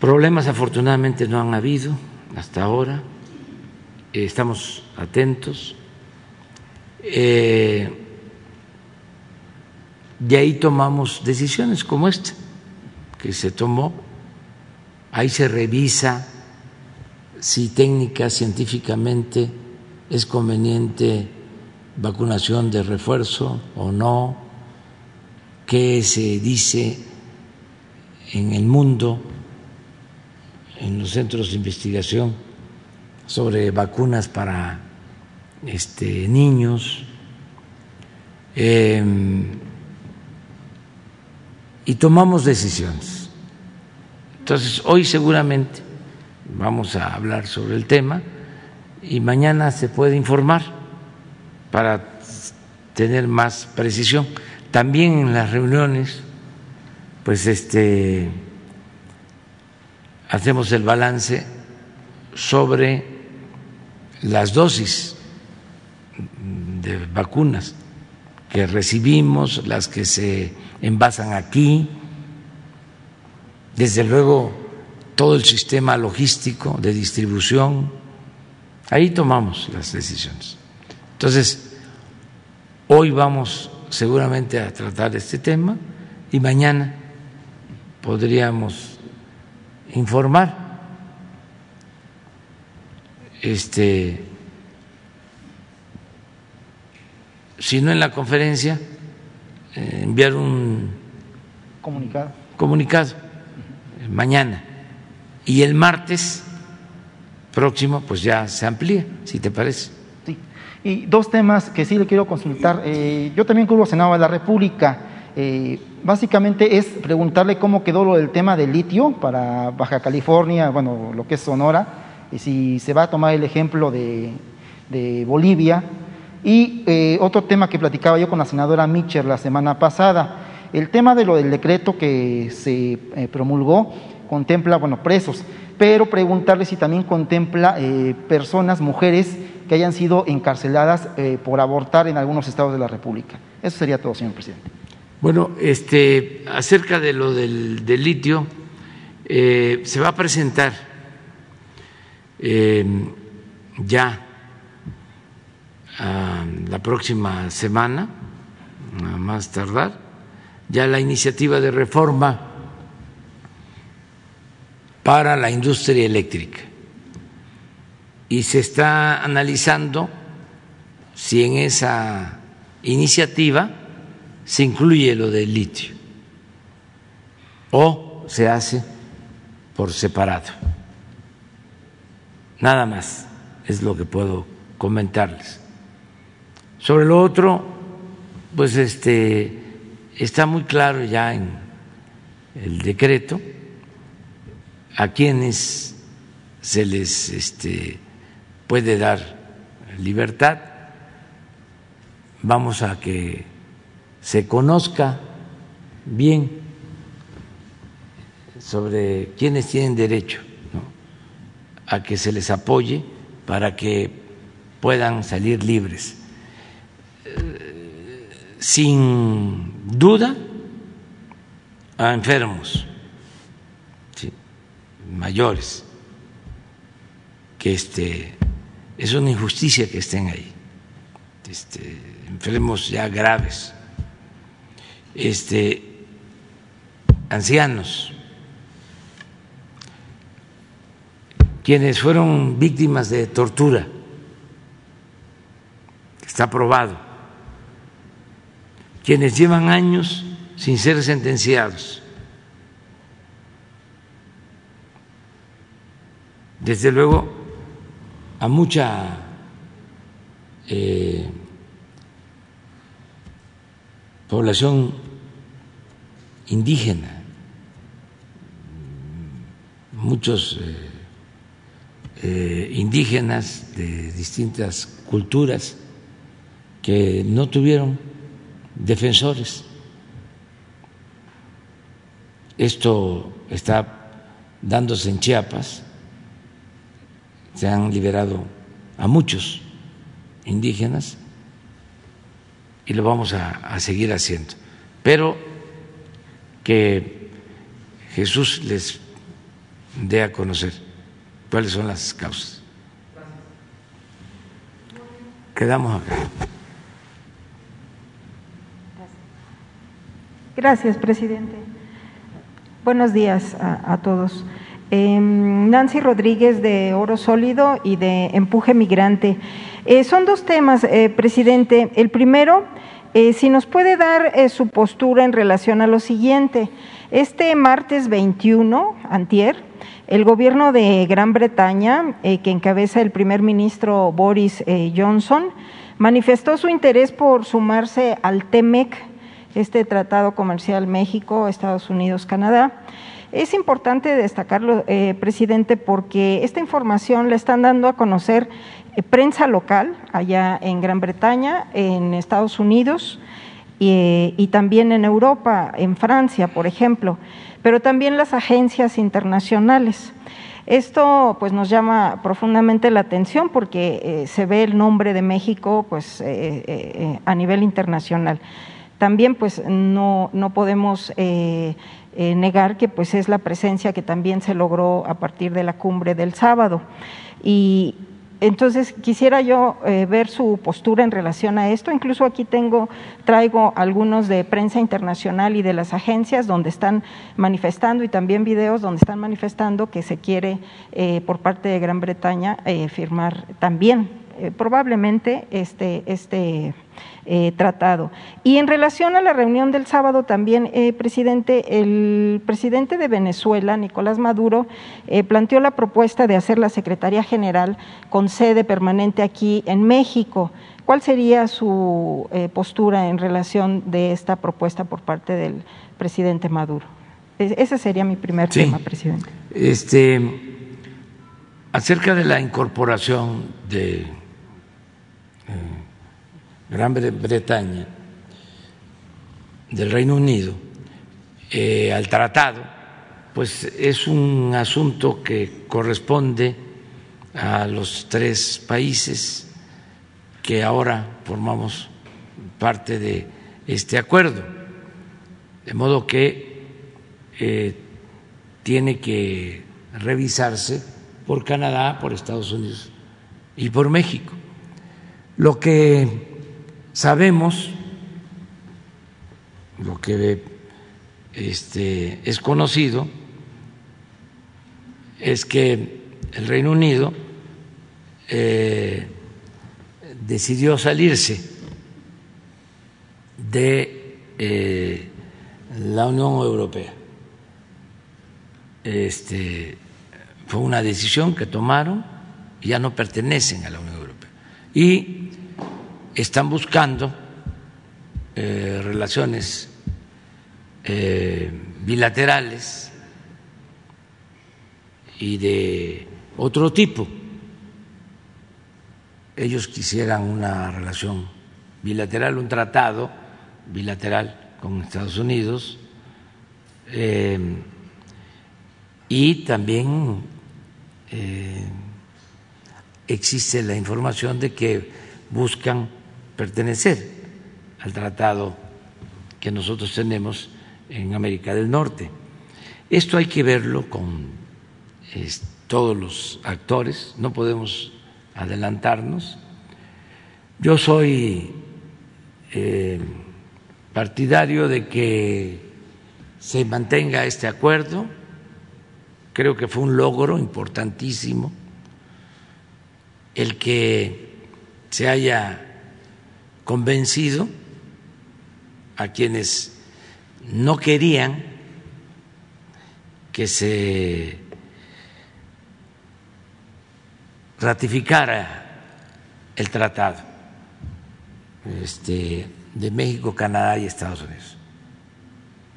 problemas. Afortunadamente no han habido hasta ahora. Estamos atentos. Eh, de ahí tomamos decisiones como esta que se tomó. Ahí se revisa si técnica científicamente es conveniente vacunación de refuerzo o no, qué se dice en el mundo, en los centros de investigación sobre vacunas para este, niños. Em, y tomamos decisiones. Entonces, hoy seguramente vamos a hablar sobre el tema y mañana se puede informar para tener más precisión. También en las reuniones, pues este hacemos el balance sobre las dosis de vacunas que recibimos, las que se envasan aquí, desde luego todo el sistema logístico de distribución, ahí tomamos las decisiones. Entonces, hoy vamos seguramente a tratar este tema y mañana podríamos informar. Este, si no en la conferencia, eh, enviar un comunicado. comunicado mañana. Y el martes próximo, pues ya se amplía, si te parece. Y dos temas que sí le quiero consultar. Eh, yo también cubro Senado de la República. Eh, básicamente es preguntarle cómo quedó lo del tema del litio para Baja California, bueno, lo que es Sonora, y si se va a tomar el ejemplo de, Bolivia. Y eh, otro tema que platicaba yo con la senadora Mitchell la semana pasada, el tema de lo del decreto que se promulgó contempla, bueno, presos, pero preguntarle si también contempla personas, mujeres, que hayan sido encarceladas eh, por abortar en algunos estados de la República. Eso sería todo, señor presidente. Bueno, este, acerca de lo del, litio, eh, se va a presentar em, ya la próxima semana, a más tardar, ya la iniciativa de reforma para la industria eléctrica. Y se está analizando si en esa iniciativa se incluye lo del litio o se hace por separado. Nada más es lo que puedo comentarles. Sobre lo otro, pues este está muy claro ya en el decreto a quienes se les este, puede dar libertad, vamos a que se conozca bien sobre quienes tienen derecho a que se les apoye para que puedan salir libres. Eh, sin duda, a enfermos mayores que este es una injusticia que estén ahí, este, enfermos ya graves, este, ancianos, quienes fueron víctimas de tortura, está probado, quienes llevan años sin ser sentenciados. Desde luego, a mucha eh, población indígena, muchos eh, eh, indígenas de distintas culturas que no tuvieron defensores. Esto está dándose en Chiapas, se han liberado a muchos indígenas y lo vamos a, a seguir haciendo. Pero que Jesús les dé a conocer cuáles son las causas. Quedamos acá. Gracias, presidente. Buenos días a, todos. Eh, Nancy Rodríguez de Oro Sólido y de Empuje Migrante. Eh, son dos temas, eh, presidente. El primero, eh, si nos puede dar eh, su postura en relación a lo siguiente. Este martes 21, antier, el gobierno de Gran Bretaña, eh, que encabeza el primer ministro Boris Johnson, manifestó su interés por sumarse al TEMEC, este Tratado Comercial México, Estados Unidos, Canadá. Es importante destacarlo, presidente, porque esta información la están dando a conocer prensa local allá en Gran Bretaña, en Estados Unidos y, y también en Europa, en Francia, por ejemplo, pero también las agencias internacionales. Esto pues nos llama profundamente la atención porque eh, se ve el nombre de México pues eh, eh, a nivel internacional. También pues no, no podemos eh, eh, negar que pues es la presencia que también se logró a partir de la cumbre del sábado. Y entonces quisiera yo eh, ver su postura en relación a esto. Incluso aquí tengo, traigo algunos de prensa internacional y de las agencias donde están manifestando y también videos donde están manifestando que se quiere eh, por parte de Gran Bretaña eh, firmar también eh, probablemente este, este eh, tratado. Y en relación a la reunión del sábado también, eh, presidente, el presidente de Venezuela, Nicolás Maduro, eh, planteó la propuesta de hacer la Secretaría General con sede permanente aquí en México. ¿Cuál sería su postura en relación de esta propuesta por parte del presidente Maduro? Es- Ese sería mi primer Sí. tema, presidente. Este, acerca de la incorporación de eh, Gran Bre- Bretaña, del Reino Unido, eh, al tratado, pues es un asunto que corresponde a los tres países que ahora formamos parte de este acuerdo. De modo que eh, tiene que revisarse por Canadá, por Estados Unidos y por México. Lo que sabemos, lo que este, es conocido, es que el Reino Unido eh, decidió salirse de eh, la Unión Europea. Este, fue una decisión que tomaron y ya no pertenecen a la Unión Europea. Y están buscando eh, relaciones eh, bilaterales y de otro tipo. Ellos quisieran una relación bilateral, un tratado bilateral con Estados Unidos eh, y también existe la información de que buscan pertenecer al tratado que nosotros tenemos en América del Norte. Esto hay que verlo con todos los actores, no podemos adelantarnos. Yo soy eh, partidario de que se mantenga este acuerdo, creo que fue un logro importantísimo el que se haya convencido a quienes no querían que se ratificara el tratado este, de México, Canadá y Estados Unidos.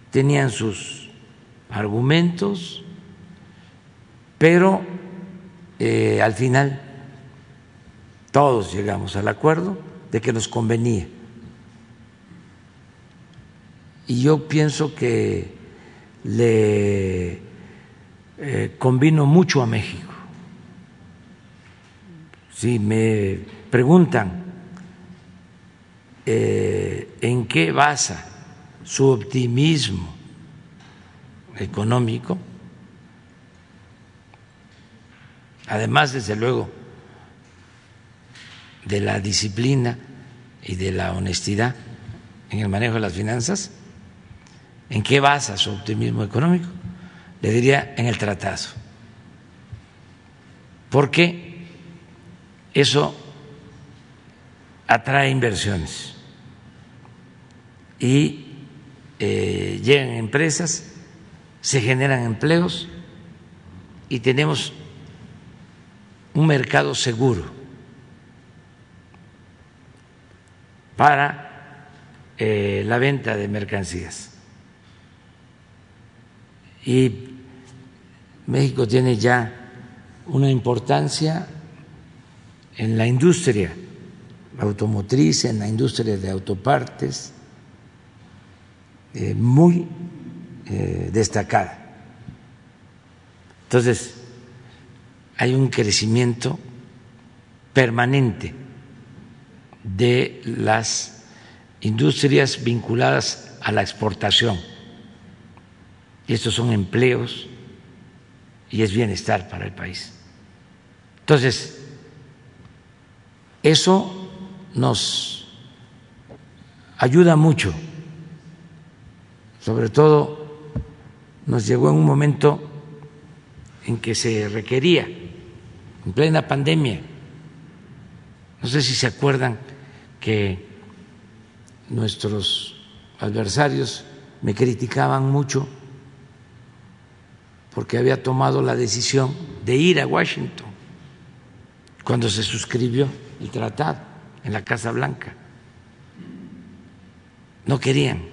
Tenían sus argumentos, pero eh, al final todos llegamos al acuerdo de que nos convenía. Y yo pienso que le eh, convino mucho a México. Si me preguntan eh, en qué basa su optimismo económico, además, desde luego, de la disciplina y de la honestidad en el manejo de las finanzas, ¿en qué basa su optimismo económico? Le diría en el tratado. Porque eso atrae inversiones y eh, llegan empresas, se generan empleos y tenemos un mercado seguro para eh, la venta de mercancías. Y México tiene ya una importancia en la industria automotriz, en la industria de autopartes, eh, muy eh, destacada. Entonces, hay un crecimiento permanente de las industrias vinculadas a la exportación. Estos son empleos y es bienestar para el país. Entonces, eso nos ayuda mucho, sobre todo nos llegó en un momento en que se requería, en plena pandemia, no sé si se acuerdan que nuestros adversarios me criticaban mucho porque había tomado la decisión de ir a Washington cuando se suscribió el tratado en la Casa Blanca. No querían.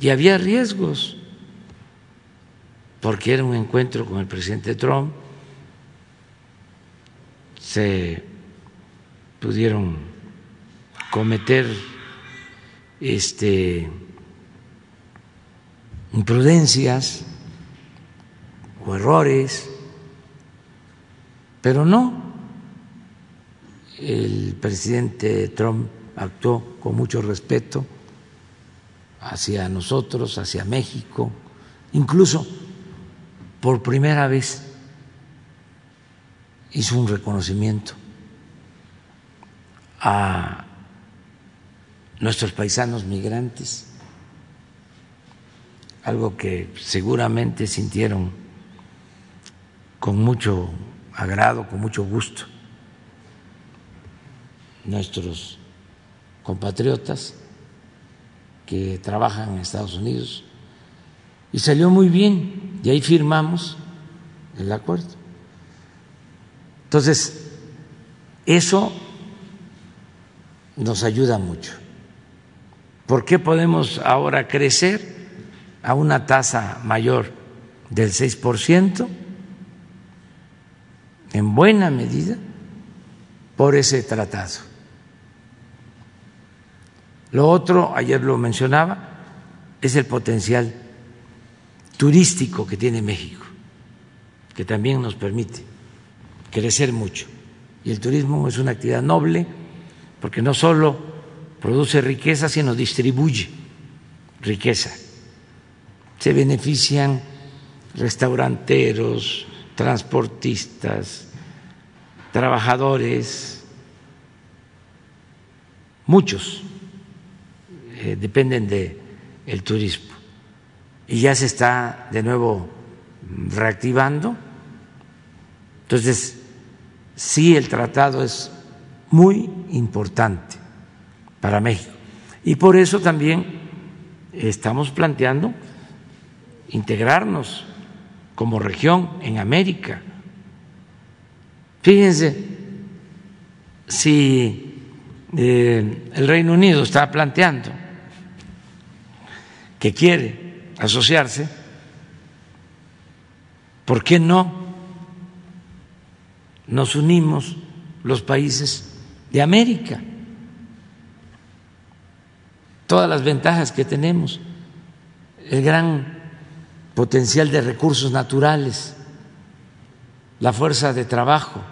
Y había riesgos, porque era un encuentro con el presidente Trump, se pudieron cometer este imprudencias o errores, pero no. El presidente Trump actuó con mucho respeto hacia nosotros, hacia México, incluso por primera vez hizo un reconocimiento a nuestros paisanos migrantes, algo que seguramente sintieron con mucho agrado, con mucho gusto nuestros compatriotas que trabajan en Estados Unidos y salió muy bien y ahí firmamos el acuerdo. Entonces, eso nos ayuda mucho. ¿Por qué podemos ahora crecer a una tasa mayor del 6%? En buena medida por ese tratado. Lo otro, ayer lo mencionaba, es el potencial turístico que tiene México, que también nos permite crecer mucho. Y el turismo es una actividad noble porque no solo produce riqueza, sino distribuye riqueza. Se benefician restauranteros, transportistas, trabajadores, muchos eh, dependen del el turismo. Y ya se está de nuevo reactivando. Entonces, sí, el tratado es muy importante para México. Y por eso también estamos planteando integrarnos como región en América. Fíjense, si eh, el Reino Unido está planteando que quiere asociarse, ¿por qué no nos unimos los países de América? Todas las ventajas que tenemos, el gran potencial de recursos naturales, la fuerza de trabajo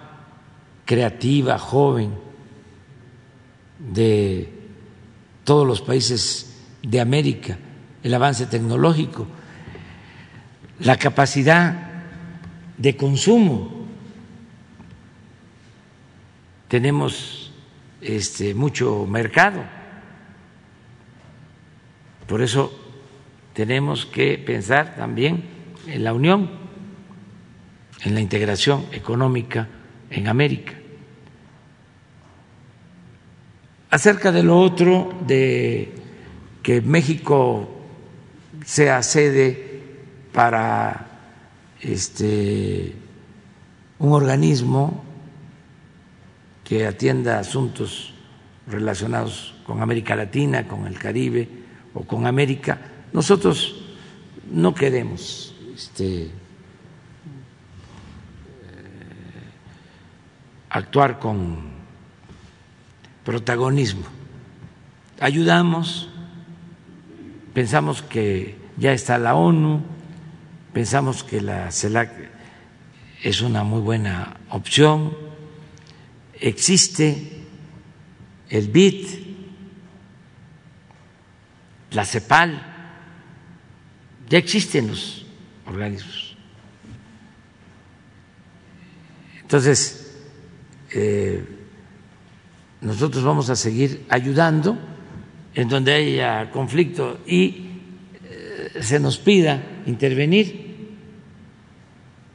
creativa, joven, de todos los países de América, el avance tecnológico, la capacidad de consumo. Tenemos este, mucho mercado. Por eso tenemos que pensar también en la unión, en la integración económica en América. Acerca de lo otro, de que México sea sede para este, un organismo que atienda asuntos relacionados con América Latina, con el Caribe o con América, nosotros no queremos este, eh, actuar con protagonismo. Ayudamos, pensamos que ya está la ONU, pensamos que la CELAC es una muy buena opción, existe el BID, la CEPAL, ya existen los organismos. Entonces, eh, nosotros vamos a seguir ayudando en donde haya conflicto y eh, se nos pida intervenir,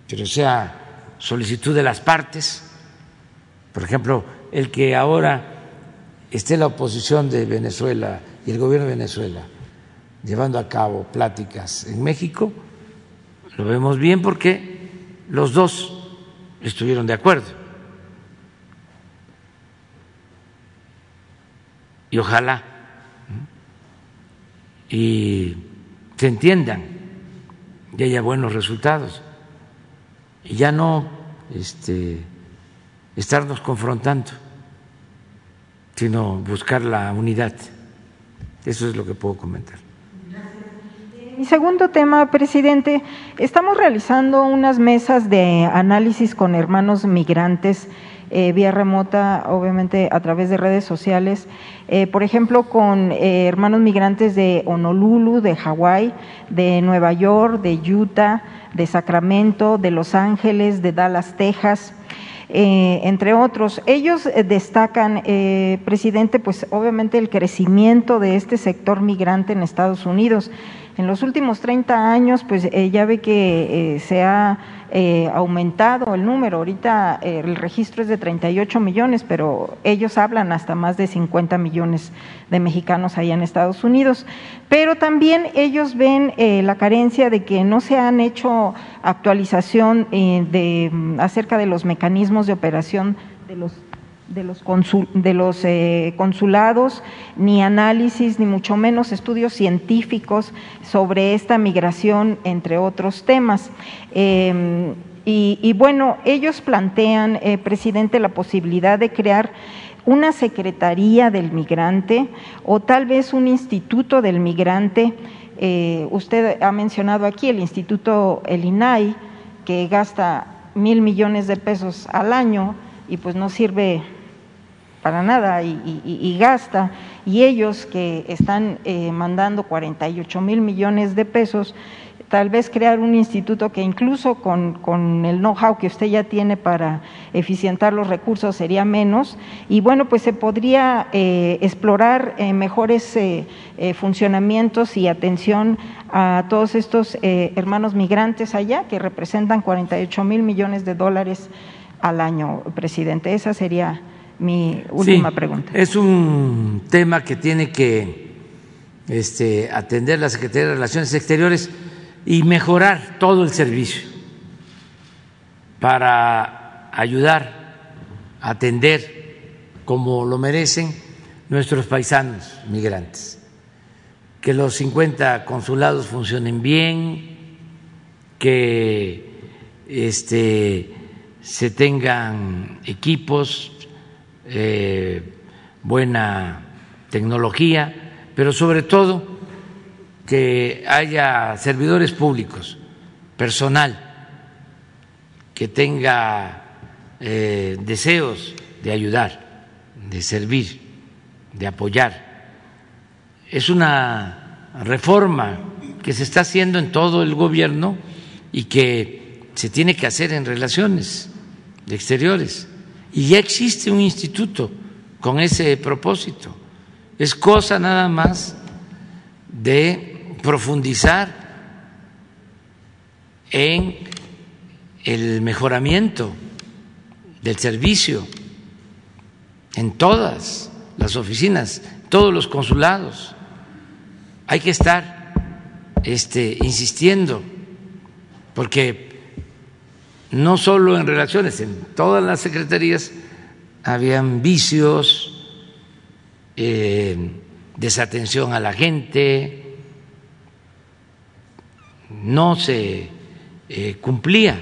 pero sea solicitud de las partes. Por ejemplo, el que ahora esté la oposición de Venezuela y el gobierno de Venezuela llevando a cabo pláticas en México, lo vemos bien porque los dos estuvieron de acuerdo. Y ojalá y se entiendan y haya buenos resultados y ya no este, estarnos confrontando, sino buscar la unidad. Eso es lo que puedo comentar. Mi segundo tema, presidente, estamos realizando unas mesas de análisis con hermanos migrantes eh, vía remota, obviamente a través de redes sociales, eh, por ejemplo, con eh, hermanos migrantes de Honolulu, de Hawái, de Nueva York, de Utah, de Sacramento, de Los Ángeles, de Dallas, Texas. Entre otros. Ellos destacan, presidente, pues obviamente el crecimiento de este sector migrante en Estados Unidos. En los últimos 30 años, pues eh, ya ve que eh, se ha eh, aumentado el número. Ahorita el registro es de 38 millones, pero ellos hablan hasta más de 50 millones de mexicanos allá en Estados Unidos. Pero también ellos ven la carencia de que no se han hecho actualización de, acerca de los mecanismos de operación de los de los, de los eh, consulados, ni análisis, ni mucho menos estudios científicos sobre esta migración, entre otros temas. Em, y, bueno, ellos plantean, eh, presidente, la posibilidad de crear una secretaría del migrante o tal vez un instituto del migrante. Eh, usted ha mencionado aquí el instituto, el INAI, que gasta mil millones de pesos al año y pues no sirve para nada y, gasta, y ellos que están eh, mandando 48 mil millones de pesos, tal vez crear un instituto que incluso con, el know-how que usted ya tiene para eficientar los recursos sería menos, y bueno, pues se podría eh, explorar eh, mejores funcionamientos y atención a todos estos hermanos migrantes allá, que representan 48 mil millones de dólares al año, presidente. Esa sería mi última pregunta. Es un tema que tiene que este, atender la Secretaría de Relaciones Exteriores y mejorar todo el servicio para ayudar a atender como lo merecen nuestros paisanos migrantes. Que los 50 consulados funcionen bien, que este, se tengan equipos, eh, buena tecnología, pero sobre todo que haya servidores públicos, personal, que tenga eh, deseos de ayudar, de servir, de apoyar. Es una reforma que se está haciendo en todo el gobierno y que se tiene que hacer en relaciones exteriores. Y ya existe un instituto con ese propósito. Es cosa nada más de profundizar en el mejoramiento del servicio en todas las oficinas, todos los consulados. Hay que estar este, insistiendo porque no solo en relaciones, en todas las secretarías habían vicios, eh, desatención a la gente, no se eh, cumplía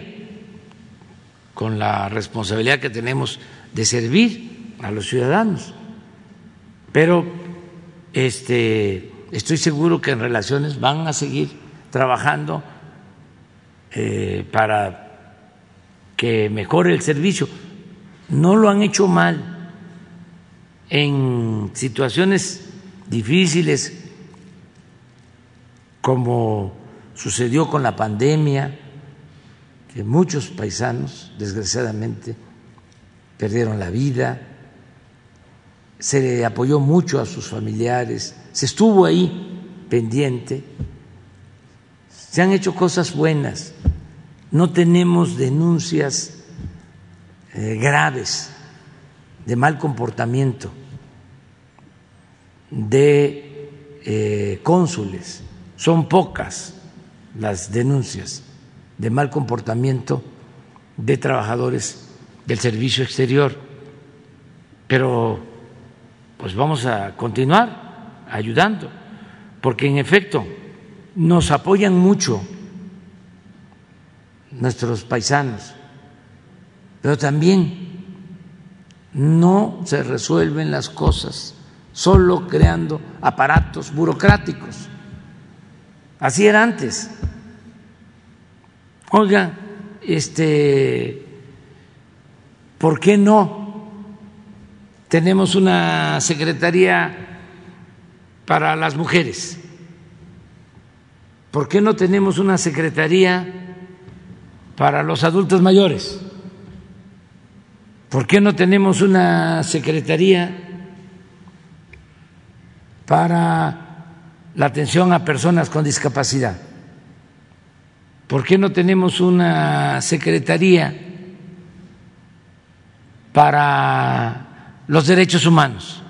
con la responsabilidad que tenemos de servir a los ciudadanos. Pero este, estoy seguro que en relaciones van a seguir trabajando eh, para que mejore el servicio. No lo han hecho mal. En situaciones difíciles como sucedió con la pandemia, que muchos paisanos, desgraciadamente, perdieron la vida, se le apoyó mucho a sus familiares, se estuvo ahí pendiente, se han hecho cosas buenas no tenemos denuncias eh, graves de mal comportamiento de eh, cónsules. Son pocas las denuncias de mal comportamiento de trabajadores del servicio exterior. Pero pues vamos a continuar ayudando, porque en efecto nos apoyan mucho nuestros paisanos, pero también no se resuelven las cosas solo creando aparatos burocráticos. Así era antes. Oiga, este, ¿por qué no tenemos una secretaría para las mujeres? ¿Por qué no tenemos una secretaría para los adultos mayores? ¿Por qué no tenemos una secretaría para la atención a personas con discapacidad? ¿Por qué no tenemos una secretaría para los derechos humanos?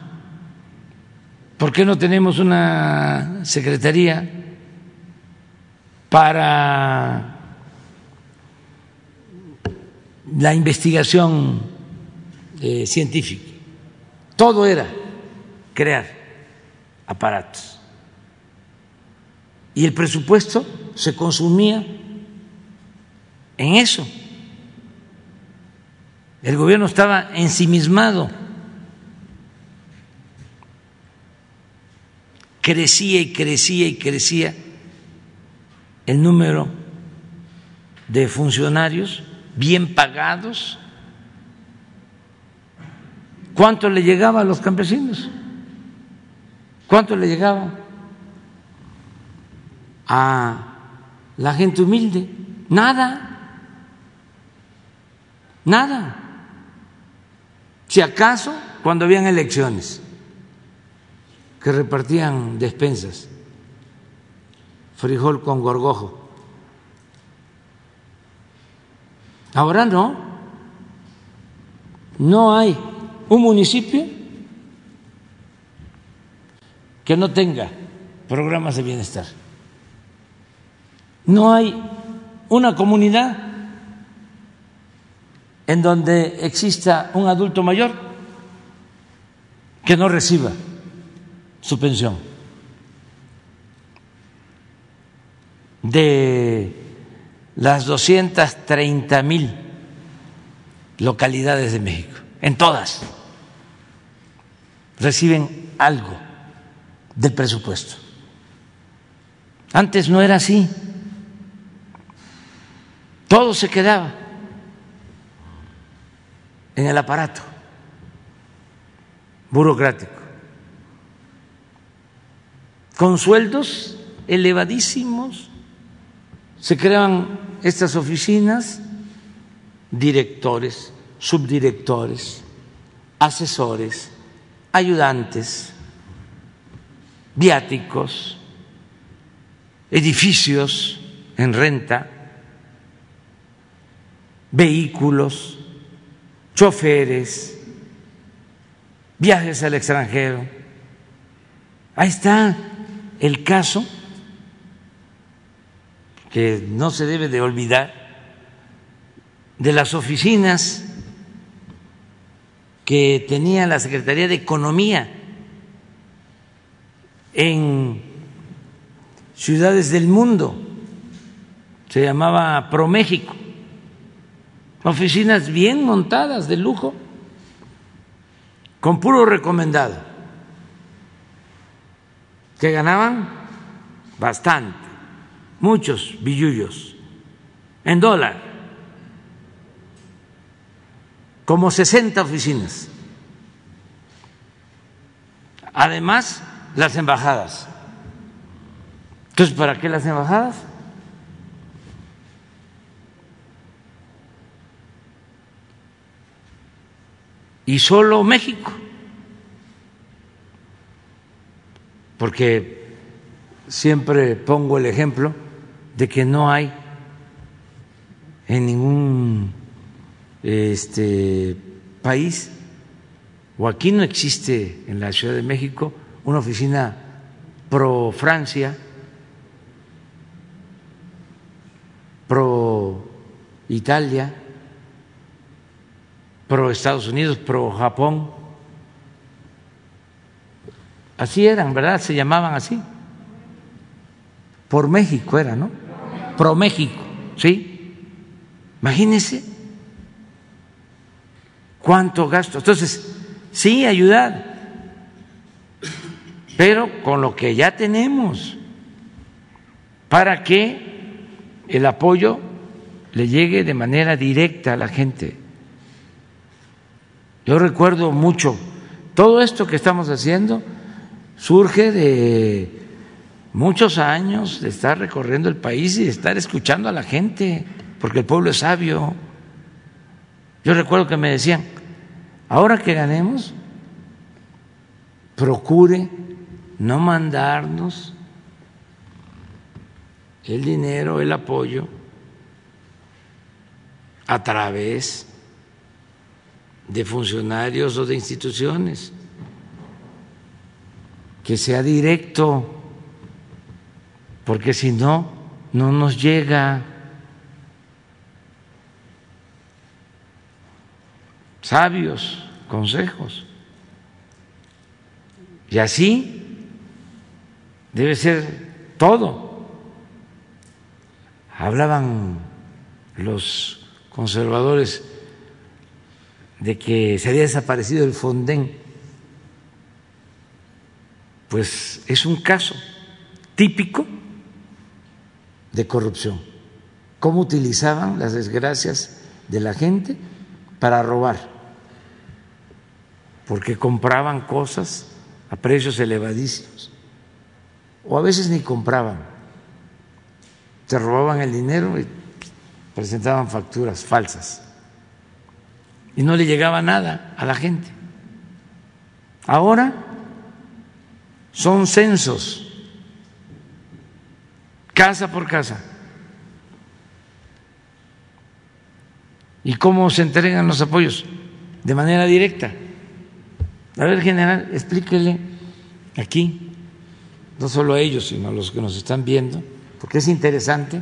¿Por qué no tenemos una secretaría para la investigación eh, científica. Todo era crear aparatos. Y el presupuesto se consumía en eso. El gobierno estaba ensimismado. Crecía y crecía y crecía el número de funcionarios bien pagados. ¿Cuánto le llegaba a los campesinos? ¿Cuánto le llegaba a la gente humilde? Nada. Nada. Si acaso cuando habían elecciones que repartían despensas, frijol con gorgojo. Ahora no. No hay un municipio que no tenga programas de bienestar. No hay una comunidad en donde exista un adulto mayor que no reciba su pensión. De las 230 mil localidades de México, en todas, reciben algo del presupuesto. Antes no era así. Todo se quedaba en el aparato burocrático, con sueldos elevadísimos. Se crean estas oficinas, directores, subdirectores, asesores, ayudantes, viáticos, edificios en renta, vehículos, choferes, viajes al extranjero. Ahí está el caso que no se debe de olvidar de las oficinas que tenía la Secretaría de Economía en ciudades del mundo, se llamaba ProMéxico, oficinas bien montadas de lujo, con puro recomendado, que ganaban bastante, muchos billullos, en dólar como 60 oficinas. Además, las embajadas. Entonces, ¿para qué las embajadas? Y solo México. Porque siempre pongo el ejemplo de que no hay en ningún este país, o aquí no existe en la Ciudad de México una oficina pro Francia, pro Italia, pro Estados Unidos, pro Japón. Así eran, ¿verdad? Se llamaban así. Por México era, ¿no? Pro México, ¿sí? Imagínense cuánto gasto. Entonces, sí, ayudar, pero con lo que ya tenemos, para que el apoyo le llegue de manera directa a la gente. Yo recuerdo mucho, todo esto que estamos haciendo surge de muchos años de estar recorriendo el país y de estar escuchando a la gente, porque el pueblo es sabio. Yo recuerdo que me decían, ahora que ganemos, procure no mandarnos el dinero, el apoyo a través de funcionarios o de instituciones, que sea directo, porque si no, no nos llega. sabios consejos. Y así debe ser todo. Hablaban los conservadores de que se había desaparecido el Fonden. Pues es un caso típico de corrupción. Cómo utilizaban las desgracias de la gente para robar porque compraban cosas a precios elevadísimos, o a veces ni compraban, se robaban el dinero y presentaban facturas falsas. Y no le llegaba nada a la gente. Ahora son censos, casa por casa. ¿Y cómo se entregan los apoyos? De manera directa. A ver, general, explíquele aquí no solo a ellos, sino a los que nos están viendo, porque es interesante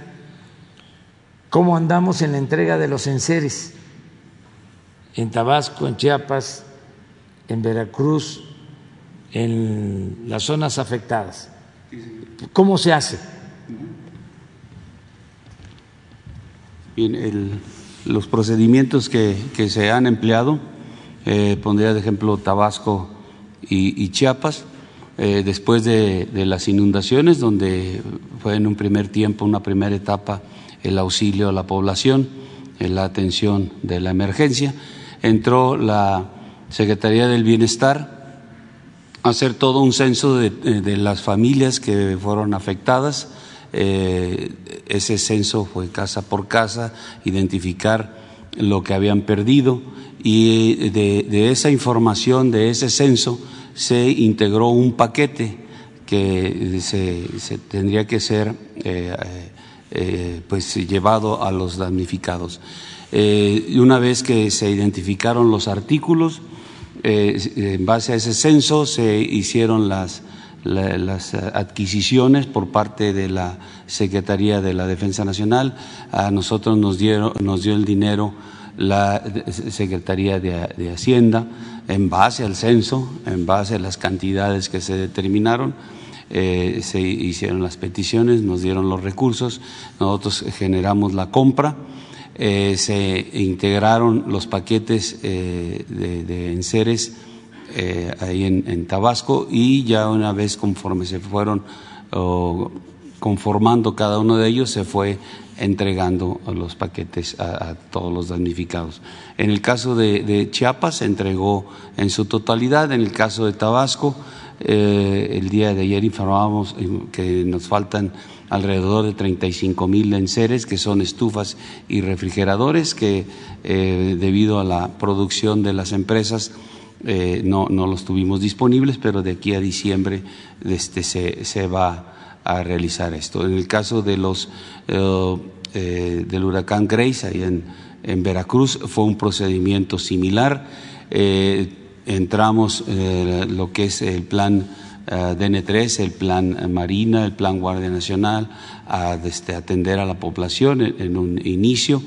cómo andamos en la entrega de los enseres en Tabasco, en Chiapas, en Veracruz, en las zonas afectadas. ¿Cómo se hace? Bien, los procedimientos que, se han empleado, eh, pondría de ejemplo Tabasco y, Chiapas, eh, después de, las inundaciones, donde fue en un primer tiempo, una primera etapa, el auxilio a la población, la atención de la emergencia, entró la Secretaría del Bienestar a hacer todo un censo de, las familias que fueron afectadas. Eh, ese censo fue casa por casa, identificar lo que habían perdido y de, esa información, de ese censo, se integró un paquete que se, tendría que ser eh, eh, pues llevado a los damnificados. Una vez que se identificaron los artículos, en base a ese censo se hicieron las, las adquisiciones por parte de la Secretaría de la Defensa Nacional. A nosotros nos, dieron, nos dio el dinero la Secretaría de, Hacienda en base al censo, en base a las cantidades que se determinaron. Eh, se hicieron las peticiones, nos dieron los recursos, nosotros generamos la compra eh, se integraron los paquetes eh, de, enseres eh, ahí en, Tabasco y ya una vez conforme se fueron conformando cada uno de ellos, se fue entregando los paquetes a, todos los damnificados. En el caso de, Chiapas se entregó en su totalidad, en el caso de Tabasco, el día de ayer informábamos que nos faltan alrededor de 35 mil enseres, que son estufas y refrigeradores, que eh, debido a la producción de las empresas eh, no, no, los tuvimos disponibles, pero de aquí a diciembre este, se, se va a realizar esto. En el caso de los, eh, del huracán Grace, ahí en, en, Veracruz, fue un procedimiento similar. entramos lo que es el plan eh, DN3, el plan Marina, el plan Guardia Nacional, a este, atender a la población en, un inicio.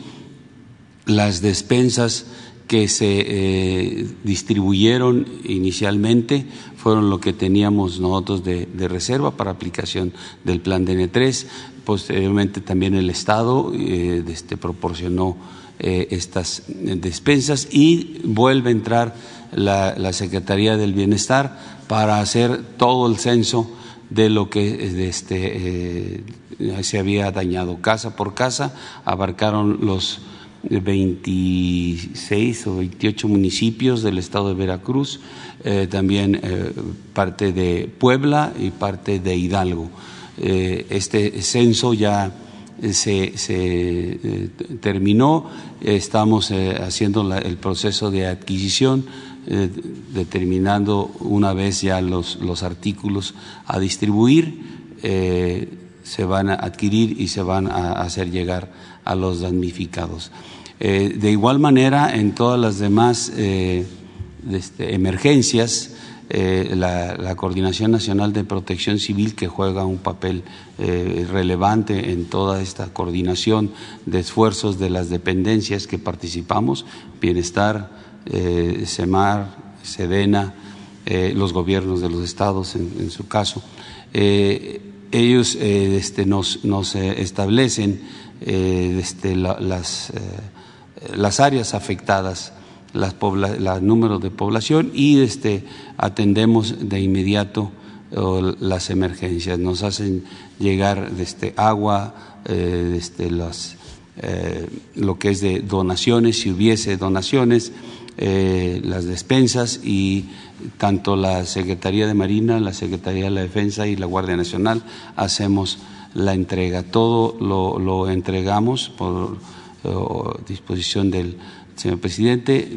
Las despensas que se eh, distribuyeron inicialmente fueron lo que teníamos nosotros de, reserva para aplicación del plan DN3. Posteriormente también el Estado eh, este, proporcionó estas despensas y vuelve a entrar la, la Secretaría del Bienestar para hacer todo el censo de lo que este, eh, se había dañado casa por casa, abarcaron los 26 o 28 municipios del estado de Veracruz, eh, también eh, parte de Puebla y parte de Hidalgo. este censo ya se, terminó, estamos haciendo el proceso de adquisición eh, determinando una vez ya los, los artículos a distribuir, eh, se van a adquirir y se van a hacer llegar a los damnificados. Eh, de igual manera, en todas las demás este, emergencias, la, la, Coordinación Nacional de Protección Civil, que juega un papel relevante en toda esta coordinación de esfuerzos de las dependencias que participamos, bienestar, eh, SEMAR, SEDENA, eh, los gobiernos de los estados en, su caso. Eh, ellos este, nos, nos establecen este, las, las áreas afectadas, las los números de población y este, atendemos de inmediato las emergencias. Nos hacen llegar este, agua, este, las, lo que es de donaciones, si hubiese donaciones, eh, las despensas y tanto la Secretaría de Marina, la Secretaría de la Defensa y la Guardia Nacional hacemos la entrega. Todo lo, entregamos por disposición del señor presidente,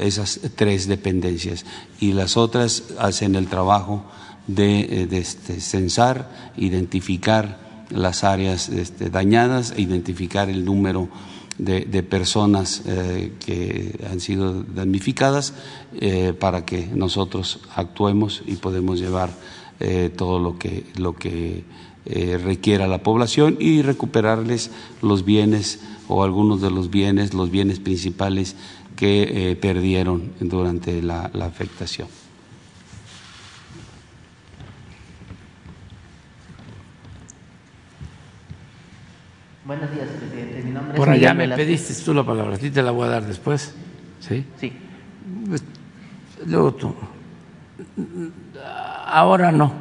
esas tres dependencias. Y las otras hacen el trabajo de, este, censar, identificar las áreas este, dañadas, identificar el número de, personas eh, que han sido damnificadas eh, para que nosotros actuemos y podemos llevar todo lo que, lo que requiera la población y recuperarles los bienes o algunos de los bienes, los bienes principales que perdieron durante la afectación. Buenos días, presidente. Mi nombre Por allá me pediste tú la palabra, a ti te la voy a dar después. ¿Sí? Sí. Pues, luego tú. Ahora no.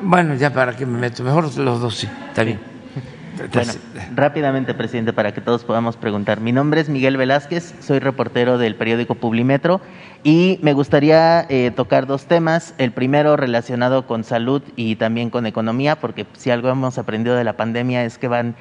Bueno, ya para que me meto, mejor los dos sí, está bien. Bueno, rápidamente, presidente, para que todos podamos preguntar. Mi nombre es Miguel Velázquez, soy reportero del periódico Publimetro y me gustaría eh, tocar dos temas. El primero relacionado con salud y también con economía, porque si algo hemos aprendido de la pandemia es que van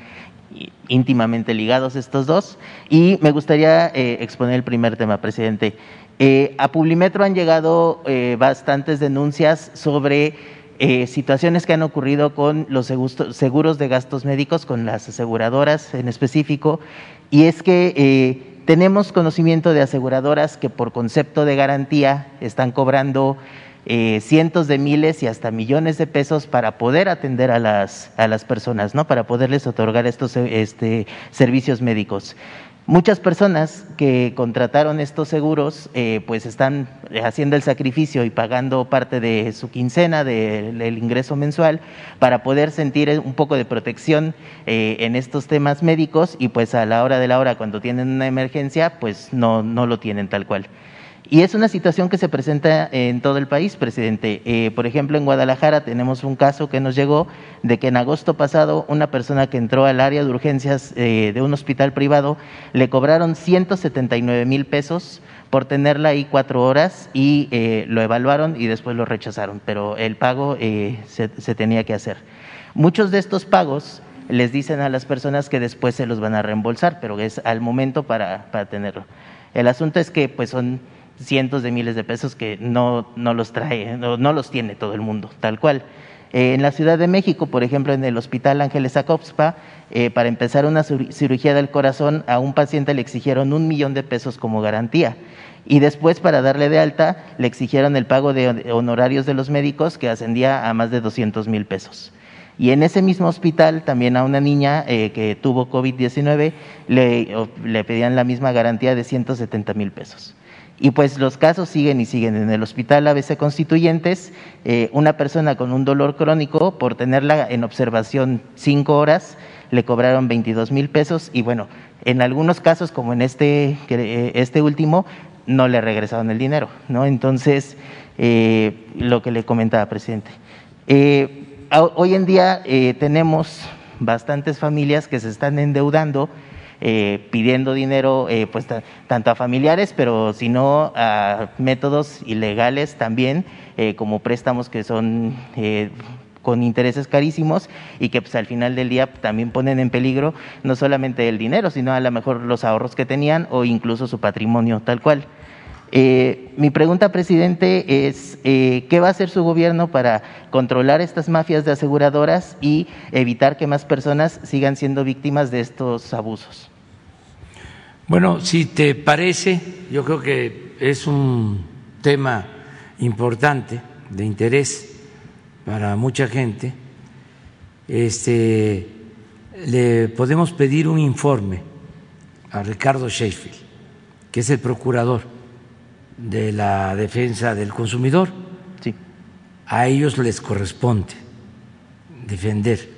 íntimamente ligados estos dos. Y me gustaría eh, exponer el primer tema, presidente. Eh, a Publimetro han llegado bastantes denuncias sobre eh, situaciones que han ocurrido con los seguros de gastos médicos, con las aseguradoras en específico, y es que eh, tenemos conocimiento de aseguradoras que por concepto de garantía están cobrando eh, cientos de miles y hasta millones de pesos para poder atender a las, a las personas, ¿no? para poderles otorgar estos este, servicios médicos. Muchas personas que contrataron estos seguros eh, pues están haciendo el sacrificio y pagando parte de su quincena, del ingreso mensual, para poder sentir un poco de protección eh, en estos temas médicos y pues a la hora de la hora cuando tienen una emergencia pues no, no lo tienen tal cual. Y es una situación que se presenta en todo el país, presidente. Eh, por ejemplo, en Guadalajara tenemos un caso que nos llegó de que en agosto pasado una persona que entró al área de urgencias eh, de un hospital privado le cobraron 179 mil pesos por tenerla ahí cuatro horas y eh, lo evaluaron y después lo rechazaron, pero el pago se, tenía que hacer. Muchos de estos pagos les dicen a las personas que después se los van a reembolsar, pero es al momento para, para tenerlo. El asunto es que pues son cientos de miles de pesos que no, no los trae, no, los tiene todo el mundo, tal cual. Eh, en la Ciudad de México, por ejemplo, en el Hospital Ángeles Acopspa, eh, para empezar una cirugía del corazón, a un paciente le exigieron un millón de pesos como garantía. Y después, para darle de alta, le exigieron el pago de honorarios de los médicos, que ascendía a más de 200 mil pesos. Y en ese mismo hospital, también a una niña eh, que tuvo COVID-19, le, le pedían la misma garantía de 170 mil pesos. Y pues los casos siguen y siguen. En el hospital ABC Constituyentes, eh, una persona con un dolor crónico, por tenerla en observación cinco horas, le cobraron 22 mil pesos y bueno, en algunos casos, como en este, eh, este último, no le regresaron el dinero. ¿no? Entonces, eh, lo que le comentaba, presidente. hoy en día tenemos bastantes familias que se están endeudando eh, pidiendo dinero eh, pues tanto a familiares, pero sino a métodos ilegales también, eh, como préstamos que son con intereses carísimos y que pues, al final del día también ponen en peligro no solamente el dinero, sino a lo mejor los ahorros que tenían o incluso su patrimonio tal cual. mi pregunta, presidente, es ¿qué va a hacer su gobierno para controlar estas mafias de aseguradoras y evitar que más personas sigan siendo víctimas de estos abusos? Bueno, si te parece, yo creo que es un tema importante, de interés para mucha gente. Este, le podemos pedir un informe a Ricardo Sheffield, que es el procurador de la defensa del consumidor. Sí. A ellos les corresponde defender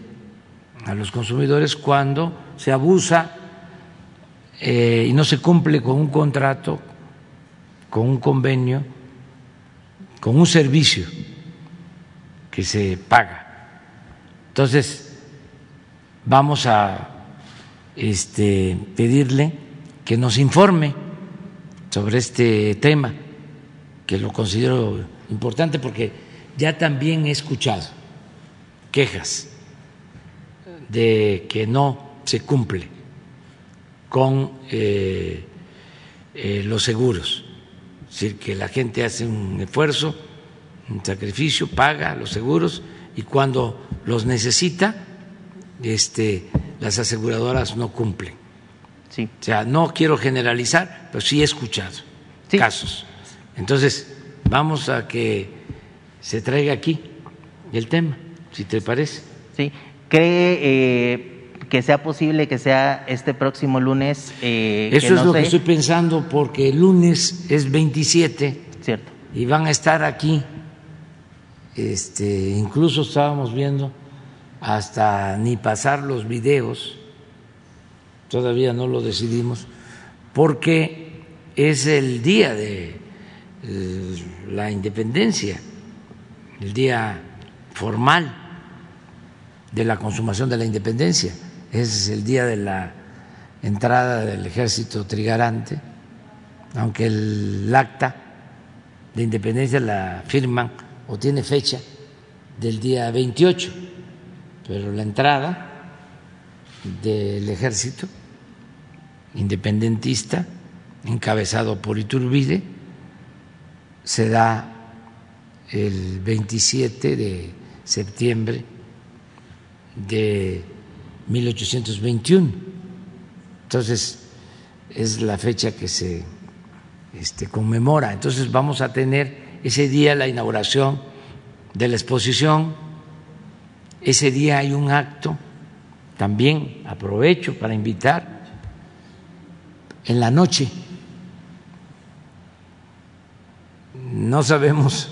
a los consumidores cuando se abusa eh, y no se cumple con un contrato, con un convenio, con un servicio que se paga. Entonces, vamos a este, pedirle que nos informe sobre este tema, que lo considero importante porque ya también he escuchado quejas de que no se cumple con eh, eh, los seguros. Es decir, que la gente hace un esfuerzo, un sacrificio, paga los seguros y cuando los necesita, este, las aseguradoras no cumplen. Sí. O sea, no quiero generalizar, pero sí he escuchado casos. Entonces, vamos a que se traiga aquí el tema, si te parece. Sí, cree eh, que sea posible que sea este próximo lunes. Eh, Eso es lo que estoy pensando porque el lunes es 27. Cierto. Y van a estar aquí. Este, incluso estábamos viendo hasta ni pasar los videos, todavía no lo decidimos, porque es el día de eh, la independencia, el día formal de la consumación de la independencia. Es el día de la entrada del ejército trigarante, aunque el acta de independencia la firman o tiene fecha del día 28, pero la entrada del ejército independentista, encabezado por Iturbide, se da el 27 de septiembre de 1821. Entonces, es la fecha que se este, conmemora. Entonces, vamos a tener ese día la inauguración de la exposición. Ese día hay un acto, también aprovecho para invitar, en la noche no sabemos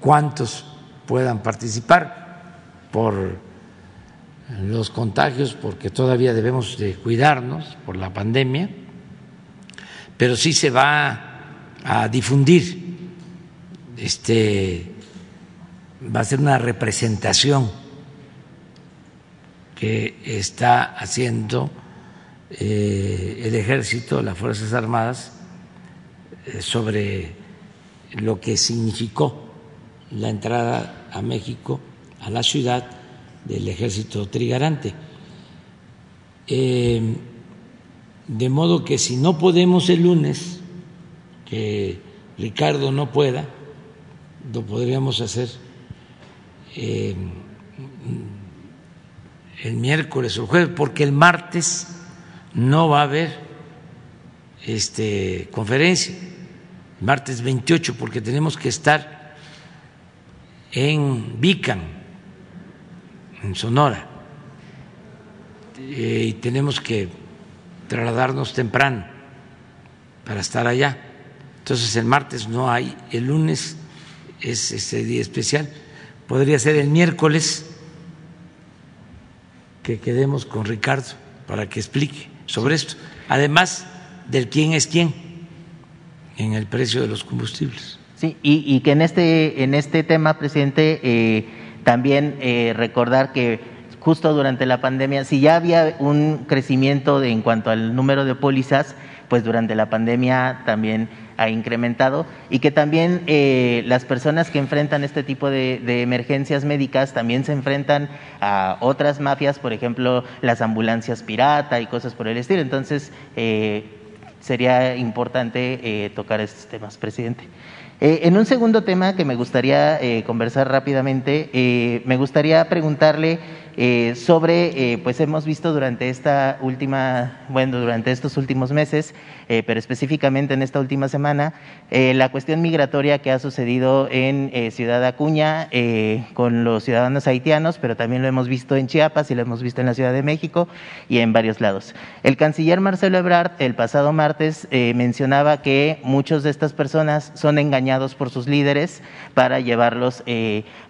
cuántos puedan participar por los contagios, porque todavía debemos de cuidarnos por la pandemia, pero sí se va a difundir, este, va a ser una representación que está haciendo eh, el ejército, las Fuerzas Armadas, eh, sobre lo que significó la entrada a México, a la ciudad del ejército trigarante. Eh, de modo que si no podemos el lunes, que Ricardo no pueda, lo podríamos hacer eh, el miércoles o el jueves, porque el martes no va a haber este, conferencia martes 28, porque tenemos que estar en Vican, en Sonora, eh, y tenemos que trasladarnos temprano para estar allá. Entonces el martes no hay, el lunes es ese día especial, podría ser el miércoles que quedemos con Ricardo para que explique sobre esto, además del quién es quién en el precio de los combustibles. Sí, y, que en este, en este tema, presidente, eh, también eh, recordar que justo durante la pandemia, si ya había un crecimiento en cuanto al número de pólizas, pues durante la pandemia también ha incrementado y que también eh, las personas que enfrentan este tipo de, de, emergencias médicas también se enfrentan a otras mafias, por ejemplo, las ambulancias pirata y cosas por el estilo. Entonces, eh, sería importante eh, tocar estos temas, presidente. Eh, en un segundo tema que me gustaría eh, conversar rápidamente, me gustaría preguntarle eh, sobre, eh, pues hemos visto durante esta última, bueno, durante estos últimos meses, eh, pero específicamente en esta última semana, la cuestión migratoria que ha sucedido en Ciudad Acuña con los ciudadanos haitianos, pero también lo hemos visto en Chiapas y lo hemos visto en la Ciudad de México y en varios lados. El canciller Marcelo Ebrard el pasado martes mencionaba que muchos de estas personas son engañados por sus líderes para llevarlos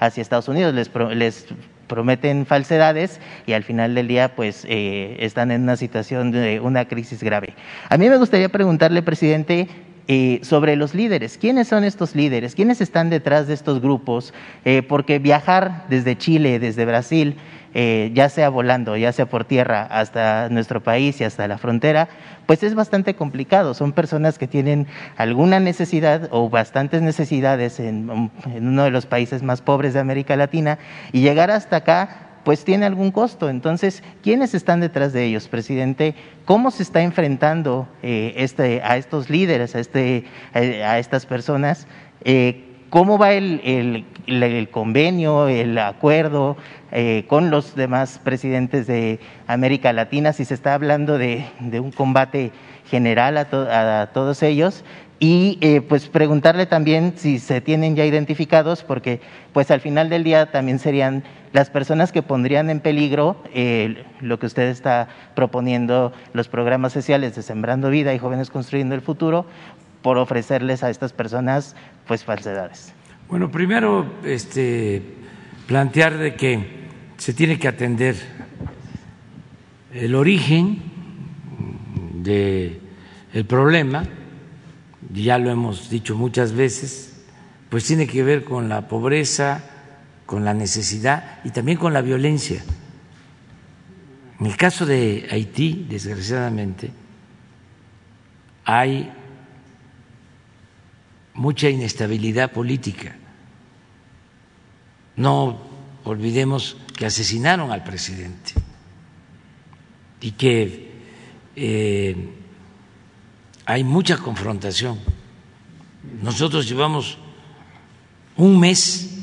hacia Estados Unidos. Les, les prometen falsedades y al final del día pues eh, están en una situación de una crisis grave. A mí me gustaría preguntarle, presidente, eh, sobre los líderes. ¿Quiénes son estos líderes? ¿Quiénes están detrás de estos grupos? Eh, porque viajar desde Chile, desde Brasil, eh, ya sea volando, ya sea por tierra hasta nuestro país y hasta la frontera, pues es bastante complicado. Son personas que tienen alguna necesidad o bastantes necesidades en, uno de los países más pobres de América Latina y llegar hasta acá pues tiene algún costo. Entonces, ¿quiénes están detrás de ellos, presidente? ¿Cómo se está enfrentando eh, este, a estos líderes, a, este, a estas personas? Eh, ¿Cómo va el, el, convenio, el acuerdo eh, con los demás presidentes de América Latina? Si se está hablando de, un combate general a, a todos ellos y eh, pues preguntarle también si se tienen ya identificados, porque pues al final del día también serían las personas que pondrían en peligro eh, lo que usted está proponiendo, los programas sociales de Sembrando Vida y Jóvenes Construyendo el Futuro, por ofrecerles a estas personas pues falsedades. Bueno, primero este, plantear de que se tiene que atender el origen del el problema ya lo hemos dicho muchas veces, pues tiene que ver con la pobreza, con la necesidad y también con la violencia. En el caso de Haití, desgraciadamente, hay mucha inestabilidad política. No olvidemos que asesinaron al presidente y que eh, hay mucha confrontación. Nosotros llevamos un mes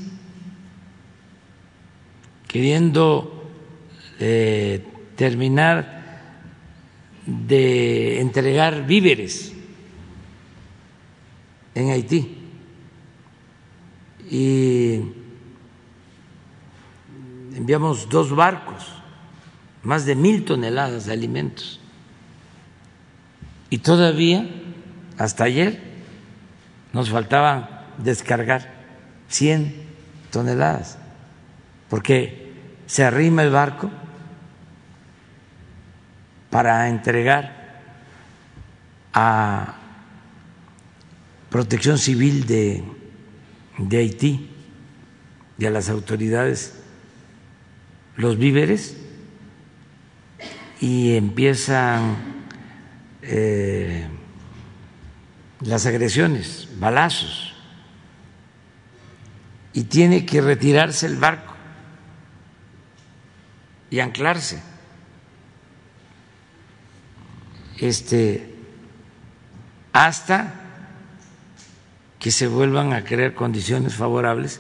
queriendo eh, terminar de entregar víveres en Haití. Y enviamos dos barcos, más de mil toneladas de alimentos y todavía, hasta ayer, nos faltaban descargar 100 toneladas, porque se arrima el barco para entregar a Protección Civil de, Haití y a las autoridades los víveres y empiezan eh, las agresiones, balazos, y tiene que retirarse el barco y anclarse. Este, hasta que se vuelvan a crear condiciones favorables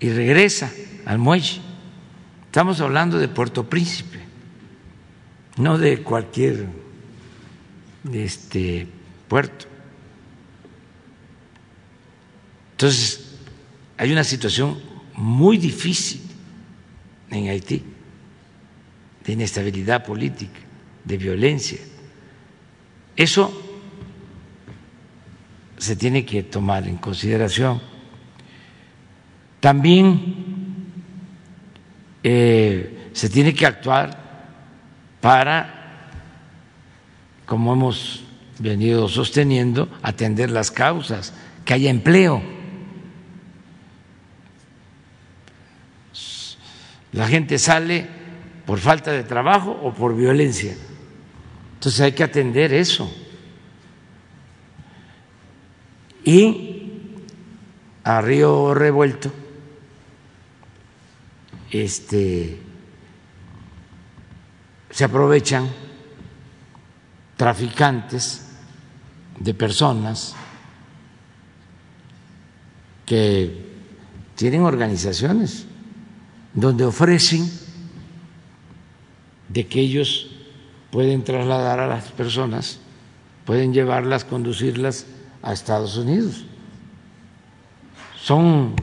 y regresa al muelle. Estamos hablando de Puerto Príncipe, no de cualquier este puerto. Entonces, hay una situación muy difícil en Haití, de inestabilidad política, de violencia. Eso se tiene que tomar en consideración. También eh, se tiene que actuar para como hemos venido sosteniendo, atender las causas, que haya empleo. La gente sale por falta de trabajo o por violencia. Entonces hay que atender eso. Y a Río Revuelto, este, se aprovechan traficantes de personas que tienen organizaciones donde ofrecen de que ellos pueden trasladar a las personas, pueden llevarlas, conducirlas a Estados Unidos. Son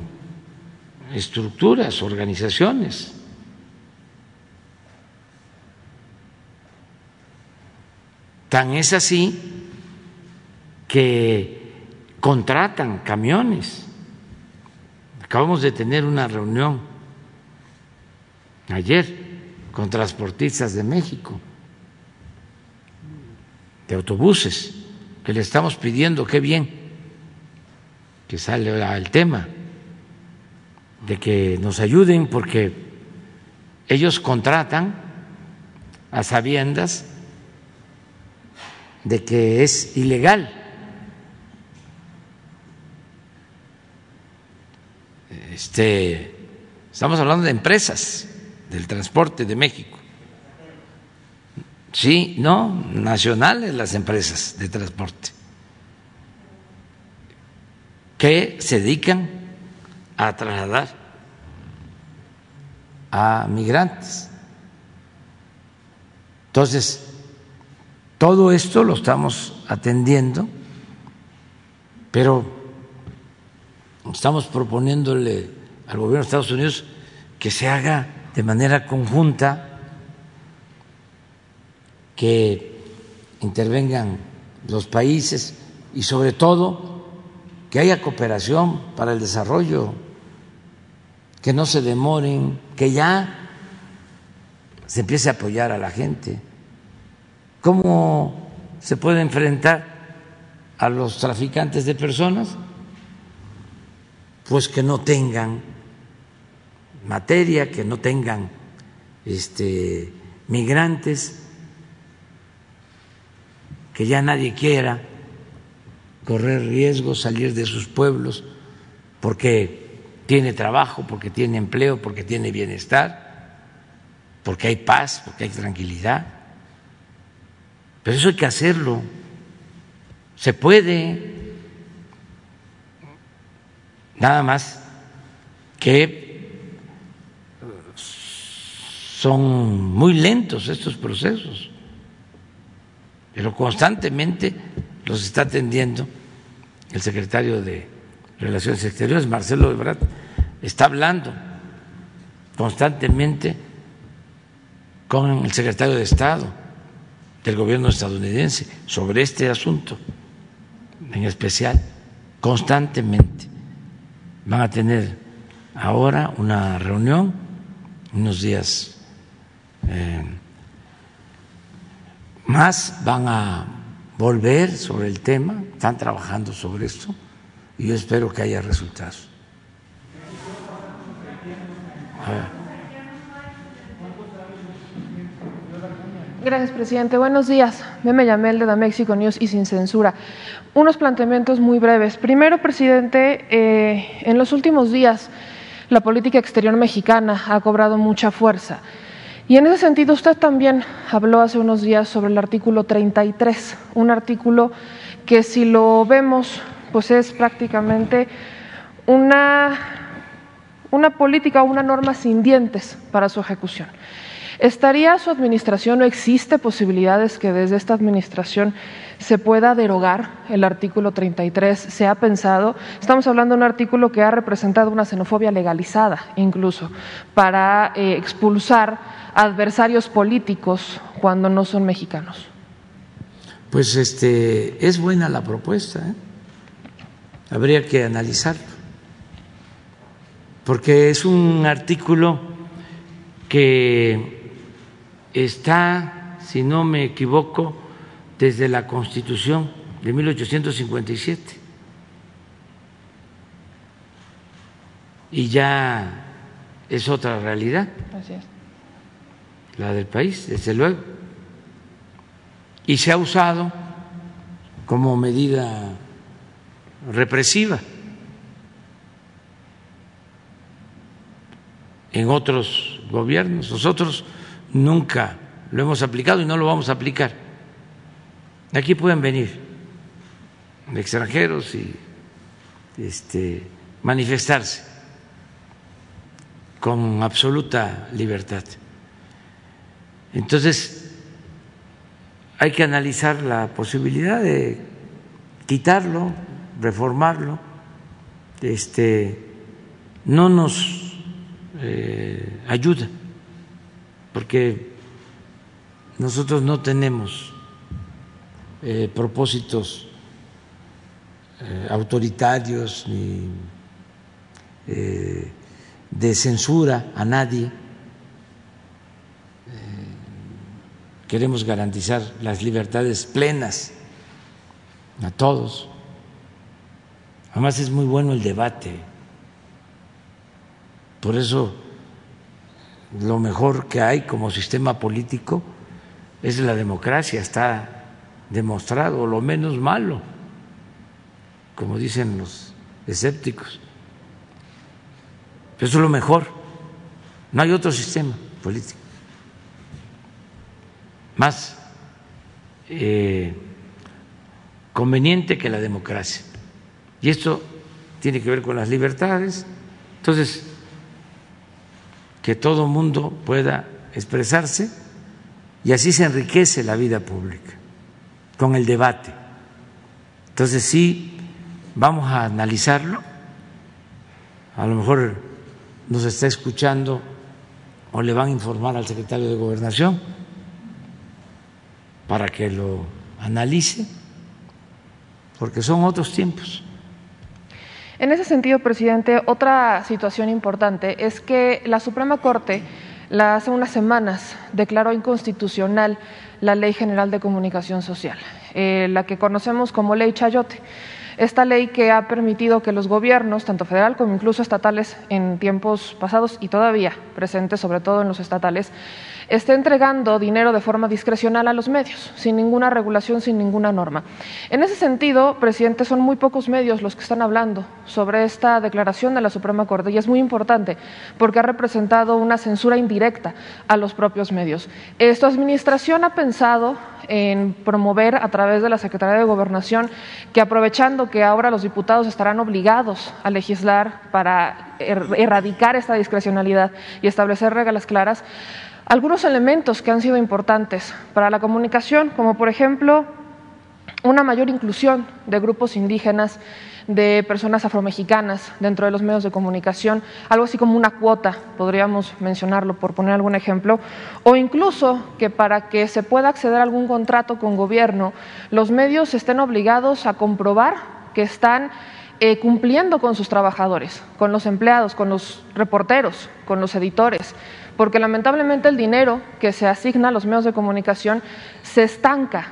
estructuras, organizaciones Tan es así que contratan camiones. Acabamos de tener una reunión ayer con transportistas de México, de autobuses, que le estamos pidiendo, qué bien, que sale el tema, de que nos ayuden porque ellos contratan a sabiendas de que es ilegal. Este, estamos hablando de empresas del transporte de México. Sí, no, nacionales las empresas de transporte, que se dedican a trasladar a migrantes. Entonces, todo esto lo estamos atendiendo, pero estamos proponiéndole al gobierno de Estados Unidos que se haga de manera conjunta, que intervengan los países y sobre todo que haya cooperación para el desarrollo, que no se demoren, que ya se empiece a apoyar a la gente. ¿Cómo se puede enfrentar a los traficantes de personas? Pues que no tengan materia, que no tengan este, migrantes, que ya nadie quiera correr riesgos, salir de sus pueblos, porque tiene trabajo, porque tiene empleo, porque tiene bienestar, porque hay paz, porque hay tranquilidad. Pero eso hay que hacerlo. Se puede. Nada más que son muy lentos estos procesos, pero constantemente los está atendiendo el secretario de Relaciones Exteriores, Marcelo Ebrard, está hablando constantemente con el secretario de Estado del gobierno estadounidense sobre este asunto en especial constantemente. Van a tener ahora una reunión, unos días eh, más, van a volver sobre el tema, están trabajando sobre esto y yo espero que haya resultados. Gracias, presidente. Buenos días. Meme Yamel de México News y sin censura. Unos planteamientos muy breves. Primero, presidente, eh, en los últimos días la política exterior mexicana ha cobrado mucha fuerza. Y en ese sentido, usted también habló hace unos días sobre el artículo 33, un artículo que si lo vemos, pues es prácticamente una, una política una norma sin dientes para su ejecución. ¿Estaría su administración o existe posibilidades que desde esta administración se pueda derogar el artículo 33? ¿Se ha pensado? Estamos hablando de un artículo que ha representado una xenofobia legalizada, incluso, para eh, expulsar adversarios políticos cuando no son mexicanos. Pues este es buena la propuesta, ¿eh? habría que analizarlo, porque es un artículo que está, si no me equivoco, desde la Constitución de 1857. Y ya es otra realidad, la del país, desde luego. Y se ha usado como medida represiva en otros gobiernos. Nosotros nunca lo hemos aplicado y no lo vamos a aplicar. Aquí pueden venir extranjeros y este, manifestarse con absoluta libertad. Entonces, hay que analizar la posibilidad de quitarlo, reformarlo. Este, no nos eh, ayuda porque nosotros no tenemos eh, propósitos eh, autoritarios ni de censura a nadie. Queremos garantizar las libertades plenas a todos. Además es muy bueno el debate. Por eso lo mejor que hay como sistema político es la democracia, está demostrado, lo menos malo, como dicen los escépticos. eso es lo mejor, no hay otro sistema político más eh, conveniente que la democracia. Y esto tiene que ver con las libertades. Entonces, que todo mundo pueda expresarse y así se enriquece la vida pública con el debate. Entonces sí, vamos a analizarlo. A lo mejor nos está escuchando o le van a informar al secretario de Gobernación para que lo analice, porque son otros tiempos. En ese sentido, presidente, otra situación importante es que la Suprema Corte hace unas semanas declaró inconstitucional la Ley General de Comunicación Social, eh, la que conocemos como Ley Chayote. Esta ley que ha permitido que los gobiernos, tanto federal como incluso estatales, en tiempos pasados y todavía presentes, sobre todo en los estatales, esté entregando dinero de forma discrecional a los medios, sin ninguna regulación, sin ninguna norma. En ese sentido, presidente, son muy pocos medios los que están hablando sobre esta declaración de la Suprema Corte y es muy importante porque ha representado una censura indirecta a los propios medios. Esta administración ha pensado en promover a través de la Secretaría de Gobernación que aprovechando que ahora los diputados estarán obligados a legislar para er-, erradicar esta discrecionalidad y establecer reglas claras, algunos elementos que han sido importantes para la comunicación, como por ejemplo una mayor inclusión de grupos indígenas, de personas afromexicanas dentro de los medios de comunicación, algo así como una cuota, podríamos mencionarlo por poner algún ejemplo, o incluso que para que se pueda acceder a algún contrato con gobierno, los medios estén obligados a comprobar que están eh, cumpliendo con sus trabajadores, con los empleados, con los reporteros, con los editores porque lamentablemente el dinero que se asigna a los medios de comunicación se estanca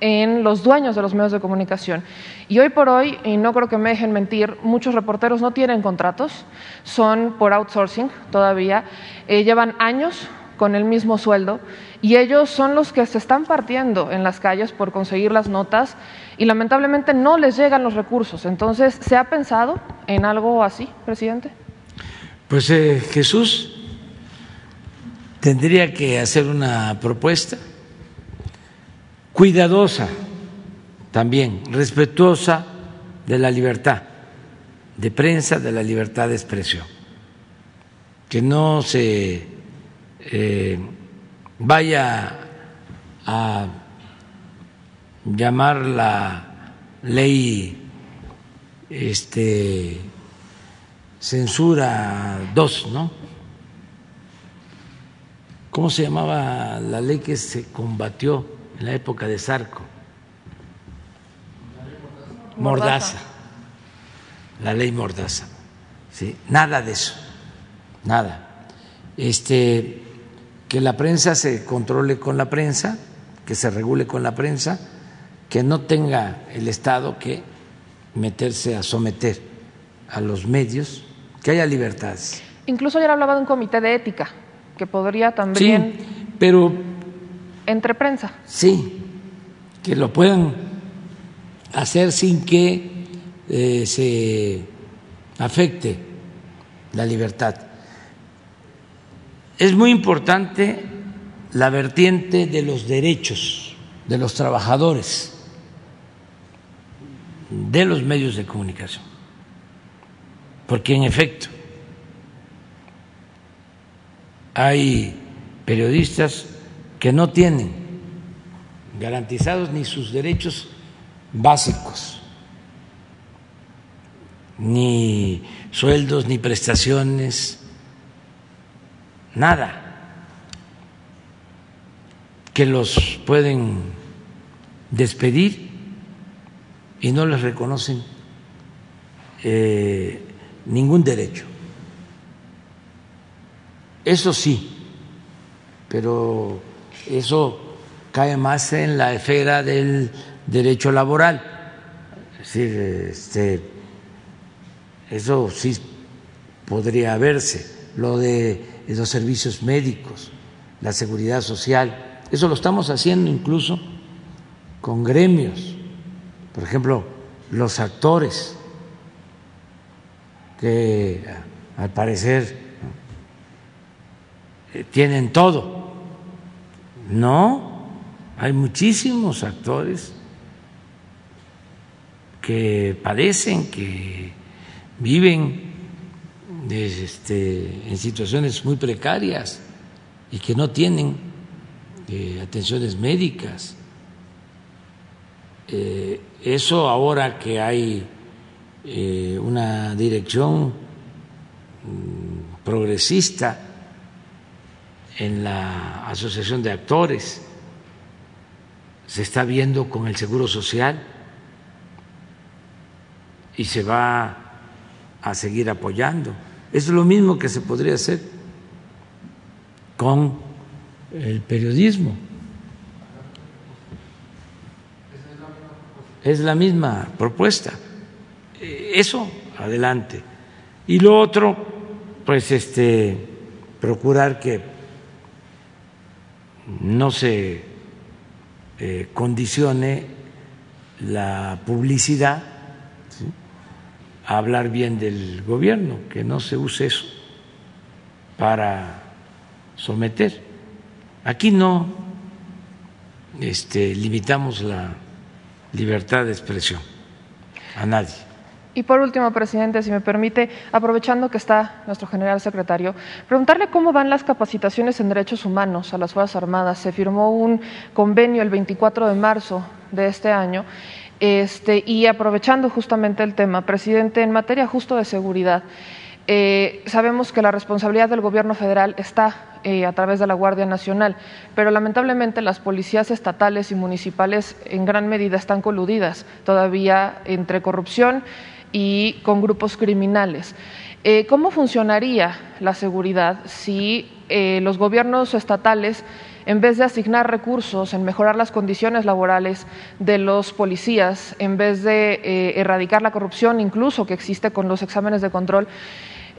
en los dueños de los medios de comunicación. Y hoy por hoy, y no creo que me dejen mentir, muchos reporteros no tienen contratos, son por outsourcing todavía, eh, llevan años con el mismo sueldo y ellos son los que se están partiendo en las calles por conseguir las notas y lamentablemente no les llegan los recursos. Entonces, ¿se ha pensado en algo así, presidente? Pues eh, Jesús, tendría que hacer una propuesta cuidadosa también, respetuosa de la libertad de prensa, de la libertad de expresión, que no se eh, vaya a llamar la ley este, censura 2, ¿no? ¿Cómo se llamaba la ley que se combatió en la época de Sarco? Mordaza. La ley Mordaza. ¿Sí? Nada de eso. Nada. Este, que la prensa se controle con la prensa, que se regule con la prensa, que no tenga el Estado que meterse a someter a los medios, que haya libertades. Incluso ayer hablaba de un comité de ética que podría también... Sí, pero... Entre prensa. Sí, que lo puedan hacer sin que eh, se afecte la libertad. Es muy importante la vertiente de los derechos de los trabajadores de los medios de comunicación, porque en efecto hay periodistas que no tienen garantizados ni sus derechos básicos, ni sueldos, ni prestaciones, nada, que los pueden despedir y no les reconocen eh, ningún derecho. Eso sí, pero eso cae más en la esfera del derecho laboral. Es decir, este, eso sí podría verse. Lo de los servicios médicos, la seguridad social, eso lo estamos haciendo incluso con gremios. Por ejemplo, los actores, que al parecer tienen todo. No, hay muchísimos actores que padecen, que viven este, en situaciones muy precarias y que no tienen eh, atenciones médicas. Eh, eso ahora que hay eh, una dirección mm, progresista en la Asociación de Actores, se está viendo con el Seguro Social y se va a seguir apoyando. Es lo mismo que se podría hacer con el periodismo. Es la misma propuesta. Eso, adelante. Y lo otro, pues este, procurar que no se eh, condicione la publicidad a hablar bien del gobierno, que no se use eso para someter. Aquí no este, limitamos la libertad de expresión a nadie. Y por último, presidente, si me permite, aprovechando que está nuestro general secretario, preguntarle cómo van las capacitaciones en derechos humanos a las Fuerzas Armadas. Se firmó un convenio el 24 de marzo de este año este, y aprovechando justamente el tema, presidente, en materia justo de seguridad, eh, sabemos que la responsabilidad del Gobierno federal está eh, a través de la Guardia Nacional, pero lamentablemente las policías estatales y municipales en gran medida están coludidas todavía entre corrupción y con grupos criminales. Eh, ¿Cómo funcionaría la seguridad si los gobiernos estatales en vez de asignar recursos en mejorar las condiciones laborales de los policías, en vez de eh, erradicar la corrupción incluso que existe con los exámenes de control,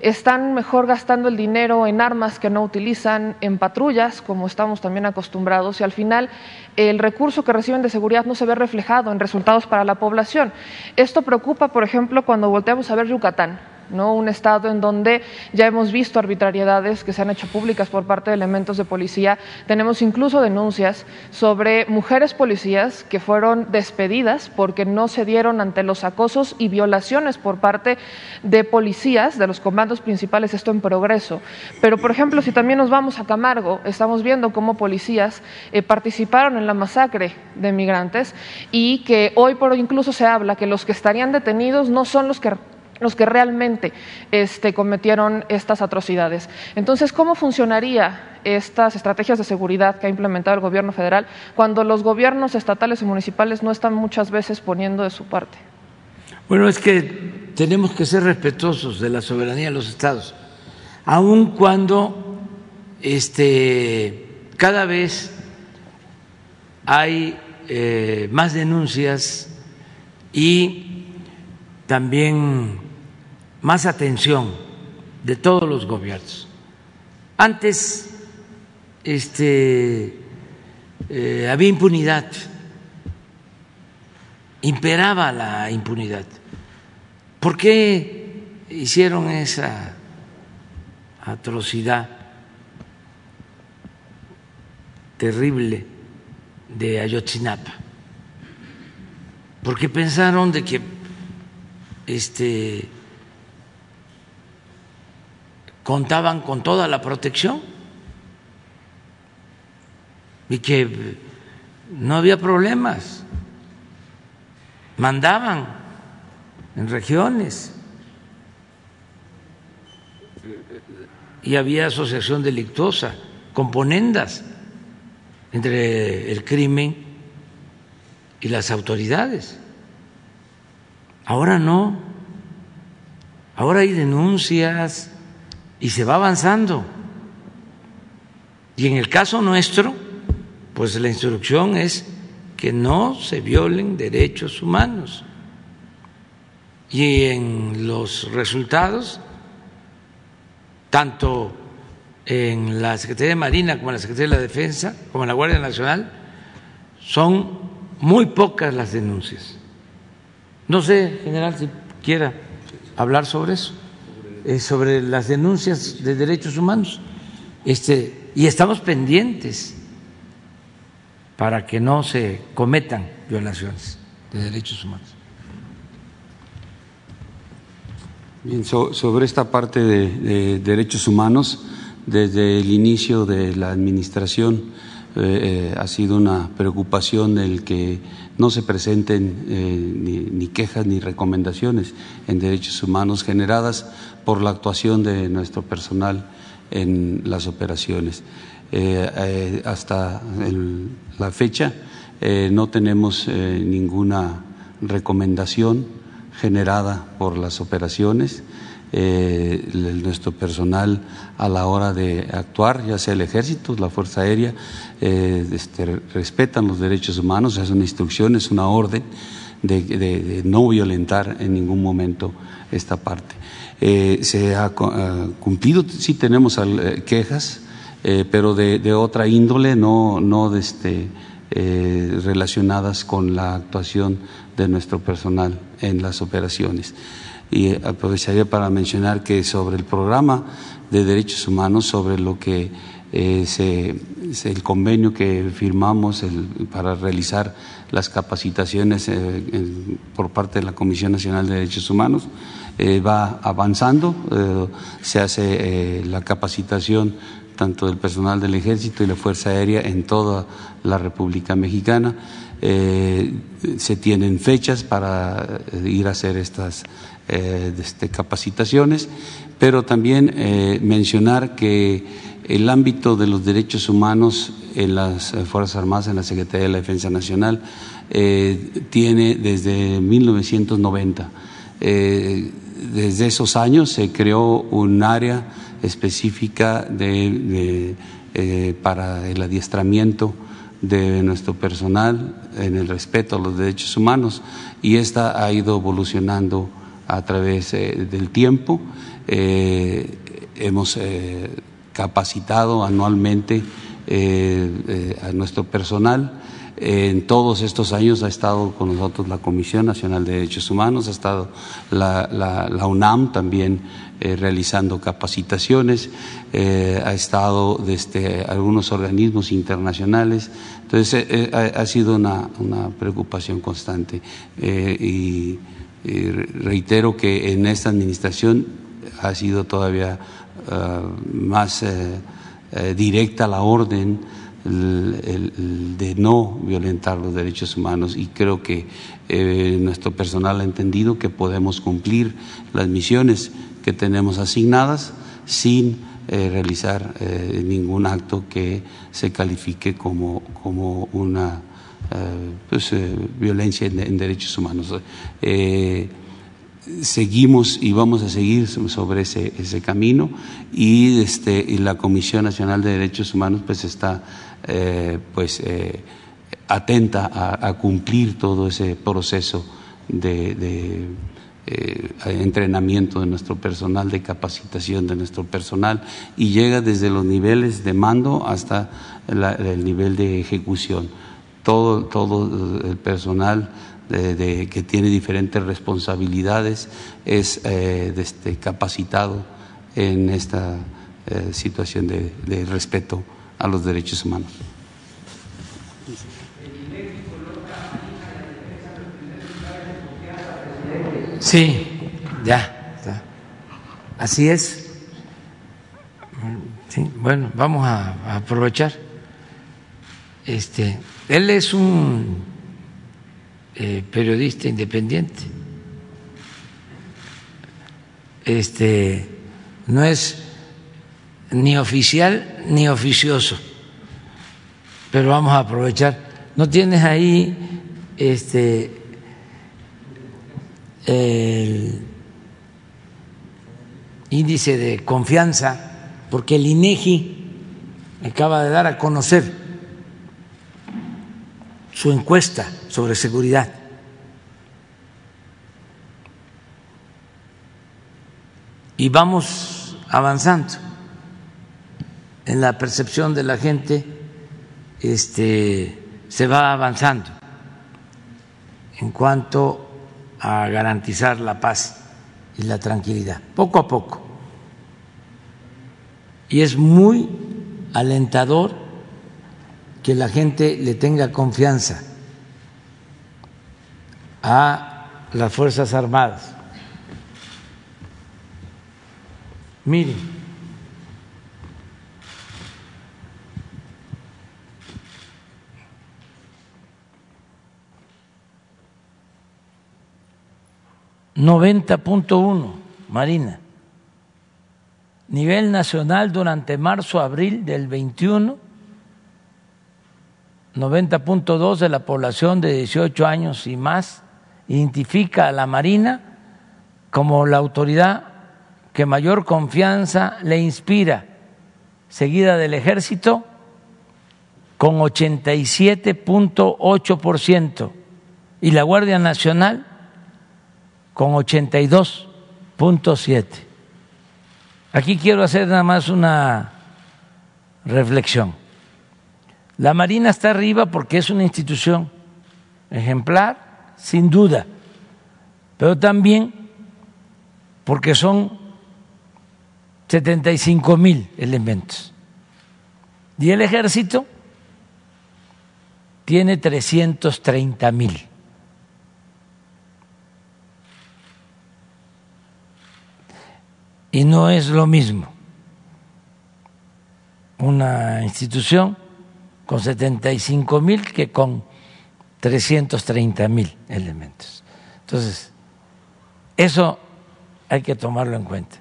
están mejor gastando el dinero en armas que no utilizan, en patrullas, como estamos también acostumbrados, y al final el recurso que reciben de seguridad no se ve reflejado en resultados para la población. Esto preocupa, por ejemplo, cuando volteamos a ver Yucatán. ¿No? un estado en donde ya hemos visto arbitrariedades que se han hecho públicas por parte de elementos de policía. Tenemos incluso denuncias sobre mujeres policías que fueron despedidas porque no se dieron ante los acosos y violaciones por parte de policías, de los comandos principales, esto en progreso. Pero, por ejemplo, si también nos vamos a Camargo, estamos viendo cómo policías eh, participaron en la masacre de migrantes y que hoy por hoy incluso se habla que los que estarían detenidos no son los que los que realmente este, cometieron estas atrocidades. Entonces, ¿cómo funcionaría estas estrategias de seguridad que ha implementado el Gobierno federal cuando los gobiernos estatales y municipales no están muchas veces poniendo de su parte? Bueno, es que tenemos que ser respetuosos de la soberanía de los estados, aun cuando este, cada vez hay eh, más denuncias y también más atención de todos los gobiernos. Antes este, eh, había impunidad, imperaba la impunidad. ¿Por qué hicieron esa atrocidad terrible de Ayotzinapa? Porque pensaron de que este contaban con toda la protección. Y que no había problemas, mandaban en regiones. Y había asociación delictuosa, componendas entre el crimen y las autoridades. Ahora no, ahora hay denuncias, y se va avanzando. Y en el caso nuestro, pues la instrucción es que no se violen derechos humanos. Y en los resultados, tanto en la Secretaría de Marina como en la Secretaría de la Defensa, como en la Guardia Nacional, son muy pocas las denuncias. No sé, general, si quiera hablar sobre eso. Eh, sobre las denuncias de derechos humanos este, y estamos pendientes para que no se cometan violaciones de derechos humanos. Sobre esta parte de, derechos humanos, desde el inicio de la administración eh, eh, ha sido una preocupación el que no se presenten eh, ni, quejas ni recomendaciones en derechos humanos generadas por la actuación de nuestro personal en las operaciones. hasta la fecha no tenemos ninguna recomendación generada por las operaciones. Eh, nuestro personal a la hora de actuar, ya sea el ejército, la Fuerza Aérea, eh, este, respetan los derechos humanos, es una instrucción, es una orden de, no violentar en ningún momento esta parte. Eh, se ha cumplido, sí tenemos quejas, pero de, otra índole, no, no este, relacionadas con la actuación de nuestro personal en las operaciones. Y aprovecharía para mencionar que sobre el programa de derechos humanos, sobre lo que es el convenio que firmamos para realizar las capacitaciones eh, por parte de la Comisión Nacional de Derechos Humanos, eh, va avanzando, eh, se hace la capacitación tanto del personal del Ejército y la Fuerza Aérea en toda la República Mexicana. Eh, se tienen fechas para eh, ir a hacer estas eh, este, capacitaciones, pero también mencionar que el ámbito de los derechos humanos en las Fuerzas Armadas, en la Secretaría de la Defensa Nacional, tiene desde 1990. desde esos años se creó un área específica para el adiestramiento de nuestro personal en el respeto a los derechos humanos y esta ha ido evolucionando a través eh, del tiempo. Eh, hemos eh, capacitado anualmente a nuestro personal. En todos estos años ha estado con nosotros la Comisión Nacional de Derechos Humanos, ha estado la, UNAM también realizando capacitaciones, ha estado desde algunos organismos internacionales, entonces eh, ha, sido una, preocupación constante y, reitero que en esta administración ha sido todavía más directa la orden de no violentar los derechos humanos. Y creo que nuestro personal ha entendido que podemos cumplir las misiones que tenemos asignadas sin eh, realizar eh, ningún acto que se califique como, como una eh, pues, violencia en, derechos humanos. seguimos y vamos a seguir sobre ese, camino y, este, la Comisión Nacional de Derechos Humanos pues está pues, atenta a, cumplir todo ese proceso de eh, entrenamiento de nuestro personal, de capacitación de nuestro personal y llega desde los niveles de mando hasta el nivel de ejecución. Todo, todo el personal de, que tiene diferentes responsabilidades es eh, este, capacitado en esta eh, situación de respeto a los derechos humanos. Sí, ya, Así es. Sí, bueno, vamos a, aprovechar. Este, él es un eh, periodista independiente. Este, no es ni oficial ni oficioso. Pero vamos a aprovechar. ¿No tienes ahí este el índice de confianza, porque el INEGI acaba de dar a conocer su encuesta sobre seguridad. Y vamos avanzando en la percepción de la gente, este, se va avanzando en cuanto a garantizar la paz y la tranquilidad, poco a poco. Y es muy alentador que la gente le tenga confianza a las Fuerzas Armadas. Miren. Noventa punto uno, Marina. Nivel nacional durante marzo-abril del 21, 90.2 de la población de 18 años y más identifica a la Marina como la autoridad que mayor confianza le inspira, seguida del ejército con 87.8% y la Guardia Nacional con 82.7%. Aquí quiero hacer nada más una reflexión. La Marina está arriba porque es una institución ejemplar, sin duda, pero también porque son 75 mil elementos. Y el ejército tiene 330 mil. Y no es lo mismo una institución con 75 mil que con 330 mil elementos. Entonces, eso hay que tomarlo en cuenta.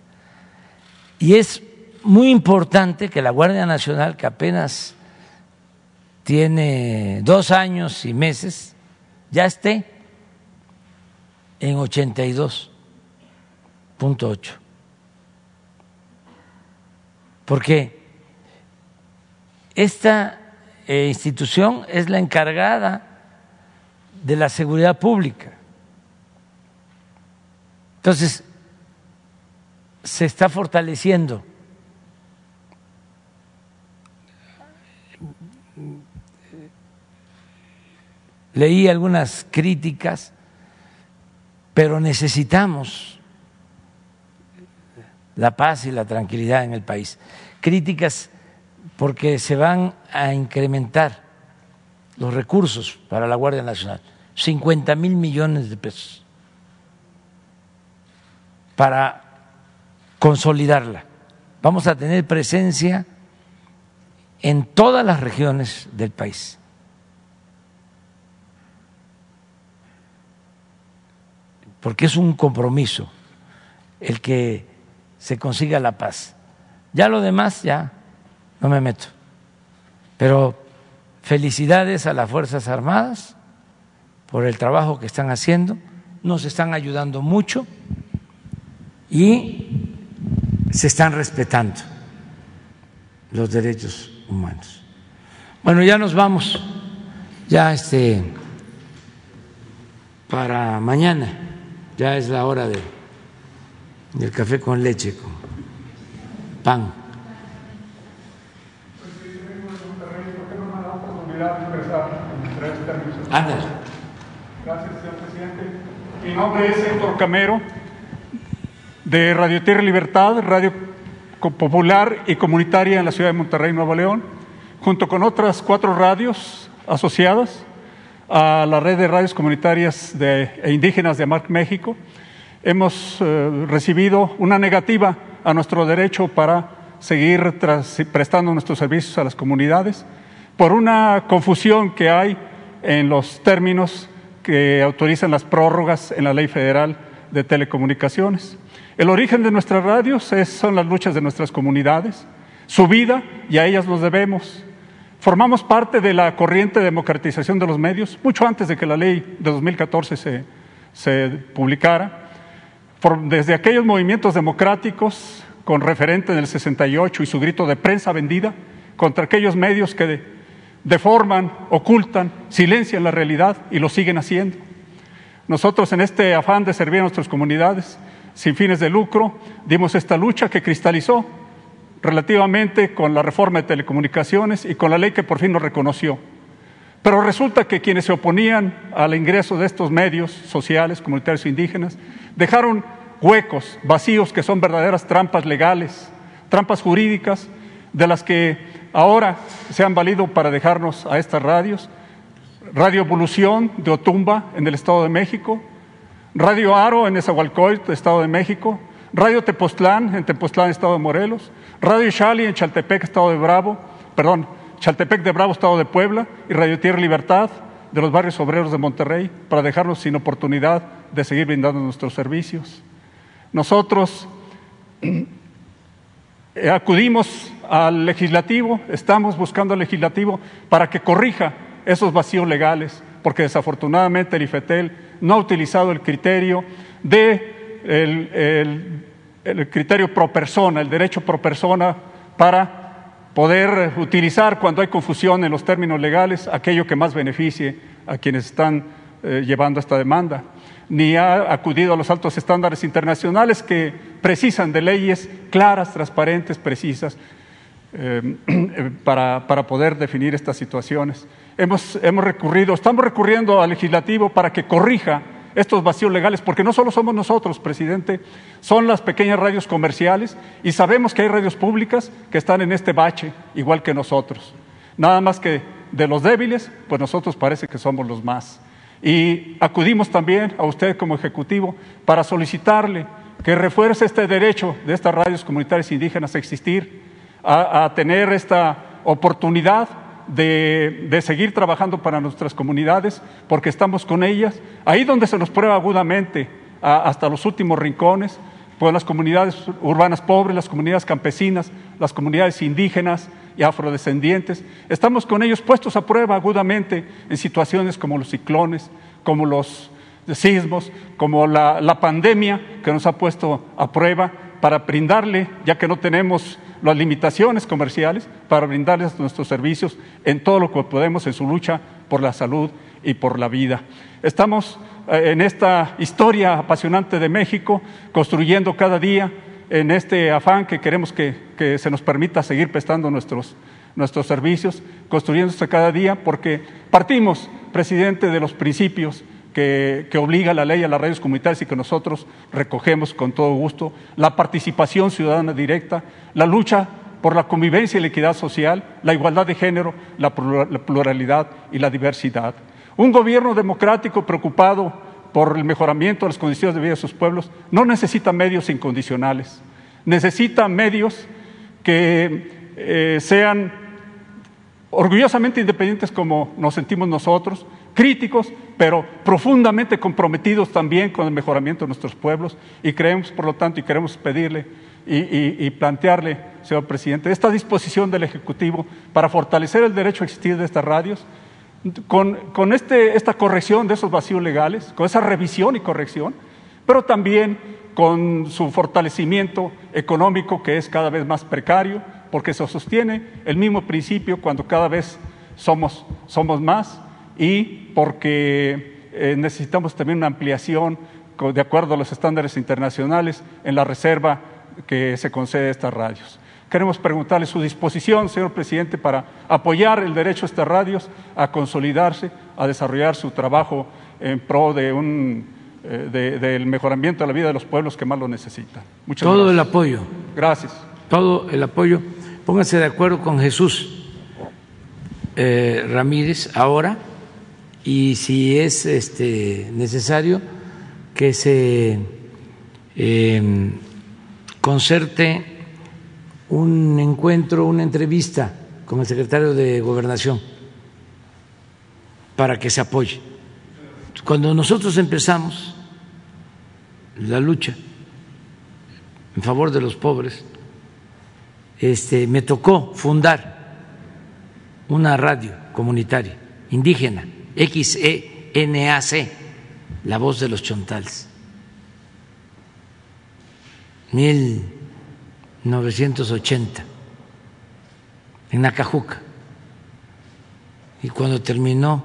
Y es muy importante que la Guardia Nacional, que apenas tiene dos años y meses, ya esté en 82.8. Porque esta eh, institución es la encargada de la seguridad pública. Entonces, se está fortaleciendo. Leí algunas críticas, pero necesitamos la paz y la tranquilidad en el país. Críticas porque se van a incrementar los recursos para la Guardia Nacional, 50 mil millones de pesos, para consolidarla. Vamos a tener presencia en todas las regiones del país. Porque es un compromiso el que se consiga la paz. Ya lo demás, ya no me meto. Pero felicidades a las Fuerzas Armadas por el trabajo que están haciendo, nos están ayudando mucho y se están respetando los derechos humanos. Bueno, ya nos vamos, ya este, para mañana, ya es la hora de, del café con leche, con pan. Gracias, señor presidente. Mi nombre es Héctor Camero, de Radio Tierra Libertad, Radio Popular y Comunitaria en la ciudad de Monterrey, Nuevo León, junto con otras cuatro radios asociadas a la red de radios comunitarias e indígenas de Amarc México. Hemos eh, recibido una negativa a nuestro derecho para seguir prestando nuestros servicios a las comunidades por una confusión que hay en los términos que autorizan las prórrogas en la ley federal de telecomunicaciones. El origen de nuestras radios son las luchas de nuestras comunidades, su vida y a ellas nos debemos. Formamos parte de la corriente de democratización de los medios mucho antes de que la ley de 2014 se, se publicara. desde aquellos movimientos democráticos con referente en el 68 y su grito de prensa vendida contra aquellos medios que deforman, ocultan, silencian la realidad y lo siguen haciendo. Nosotros en este afán de servir a nuestras comunidades sin fines de lucro, dimos esta lucha que cristalizó relativamente con la reforma de telecomunicaciones y con la ley que por fin nos reconoció. Pero resulta que quienes se oponían al ingreso de estos medios sociales, comunitarios e indígenas, dejaron huecos, vacíos que son verdaderas trampas legales, trampas jurídicas, de las que ahora se han valido para dejarnos a estas radios. Radio Evolución de Otumba en el Estado de México, Radio Aro en Esahualcoy, Estado de México, Radio Tepoztlán en Tepoztlán, Estado de Morelos, Radio Xali en Chaltepec, Estado de Bravo, perdón, Chaltepec de Bravo, Estado de Puebla, y Radio Tierra Libertad de los barrios obreros de Monterrey, para dejarnos sin oportunidad de seguir brindando nuestros servicios. Nosotros eh, acudimos al legislativo, estamos buscando al legislativo para que corrija esos vacíos legales, porque desafortunadamente el IFETEL no ha utilizado el criterio de el, el criterio pro persona, el derecho pro persona para poder utilizar cuando hay confusión en los términos legales aquello que más beneficie a quienes están eh, llevando esta demanda, ni ha acudido a los altos estándares internacionales que precisan de leyes claras, transparentes, precisas, eh, para, para, poder definir estas situaciones. Hemos, hemos recurrido, estamos recurriendo al legislativo para que corrija estos vacíos legales, porque no solo somos nosotros, presidente, son las pequeñas radios comerciales y sabemos que hay radios públicas que están en este bache, igual que nosotros. Nada más que de los débiles, pues nosotros parece que somos los más. Y acudimos también a usted como Ejecutivo para solicitarle que refuerce este derecho de estas radios comunitarias indígenas a existir, a, tener esta oportunidad de, seguir trabajando para nuestras comunidades, porque estamos con ellas, ahí donde se nos prueba agudamente, hasta los últimos rincones, pues las comunidades urbanas pobres, las comunidades campesinas, las comunidades indígenas y afrodescendientes, estamos con ellos puestos a prueba agudamente en situaciones como los ciclones, como los sismos, como la, la pandemia que nos ha puesto a prueba para brindarle, ya que no tenemos las limitaciones comerciales para brindarles nuestros servicios en todo lo que podemos en su lucha por la salud y por la vida. Estamos eh, en esta historia apasionante de México, construyendo cada día en este afán que queremos que, que se nos permita seguir prestando nuestros, nuestros servicios, construyéndose cada día, porque partimos, presidente, de los principios que, obliga la ley a las radios comunitarias y que nosotros recogemos con todo gusto, la participación ciudadana directa, la lucha por la convivencia y la equidad social, la igualdad de género, la pluralidad y la diversidad. Un gobierno democrático preocupado por el mejoramiento de las condiciones de vida de sus pueblos no necesita medios incondicionales, necesita medios que eh, sean orgullosamente independientes como nos sentimos nosotros, críticos, pero profundamente comprometidos también con el mejoramiento de nuestros pueblos. Y creemos, por lo tanto, y queremos pedirle y, plantearle, señor presidente, esta disposición del Ejecutivo para fortalecer el derecho a existir de estas radios, con, este, esta corrección de esos vacíos legales, con esa revisión y corrección, pero también con su fortalecimiento económico que es cada vez más precario, porque se sostiene el mismo principio cuando cada vez somos más y porque eh, necesitamos también una ampliación de acuerdo a los estándares internacionales en la reserva que se concede a estas radios. Queremos preguntarle su disposición, señor presidente, para apoyar el derecho de estas radios a consolidarse, a desarrollar su trabajo en pro de un, eh, del mejoramiento de la vida de los pueblos que más lo necesitan. Muchas Todo el apoyo. Gracias. Todo el apoyo. Pónganse de acuerdo con Jesús eh, Ramírez ahora y si es este, necesario que se em, concerte un encuentro, una entrevista con el secretario de Gobernación para que se apoye. Cuando nosotros empezamos la lucha en favor de los pobres, este, me tocó fundar una radio comunitaria indígena XENAC, la voz de los chontales. 1980, en Nacajuca. Y cuando terminó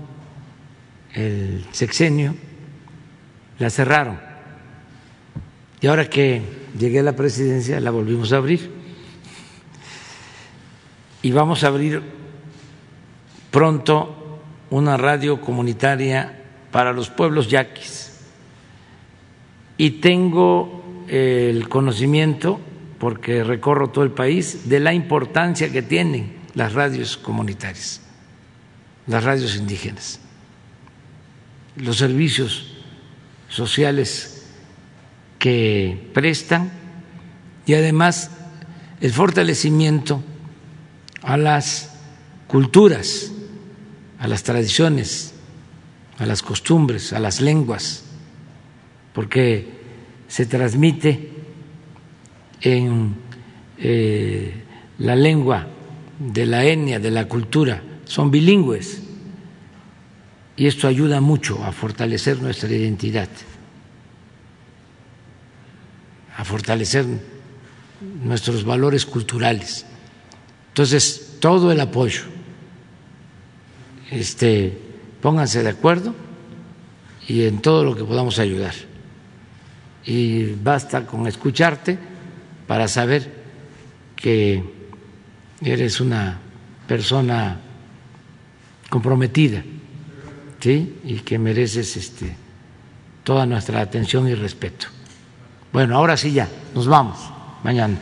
el sexenio, la cerraron. Y ahora que llegué a la presidencia, la volvimos a abrir. Y vamos a abrir pronto una radio comunitaria para los pueblos yaquis. Y tengo el conocimiento, porque recorro todo el país, de la importancia que tienen las radios comunitarias, las radios indígenas, los servicios sociales que prestan y además el fortalecimiento a las culturas, a las tradiciones, a las costumbres, a las lenguas, porque se transmite en eh, la lengua de la etnia, de la cultura, son bilingües y esto ayuda mucho a fortalecer nuestra identidad, a fortalecer nuestros valores culturales. Entonces, todo el apoyo. Este, pónganse de acuerdo y en todo lo que podamos ayudar. Y basta con escucharte para saber que eres una persona comprometida ¿sí? y que mereces este, toda nuestra atención y respeto. Bueno, ahora sí ya, nos vamos mañana.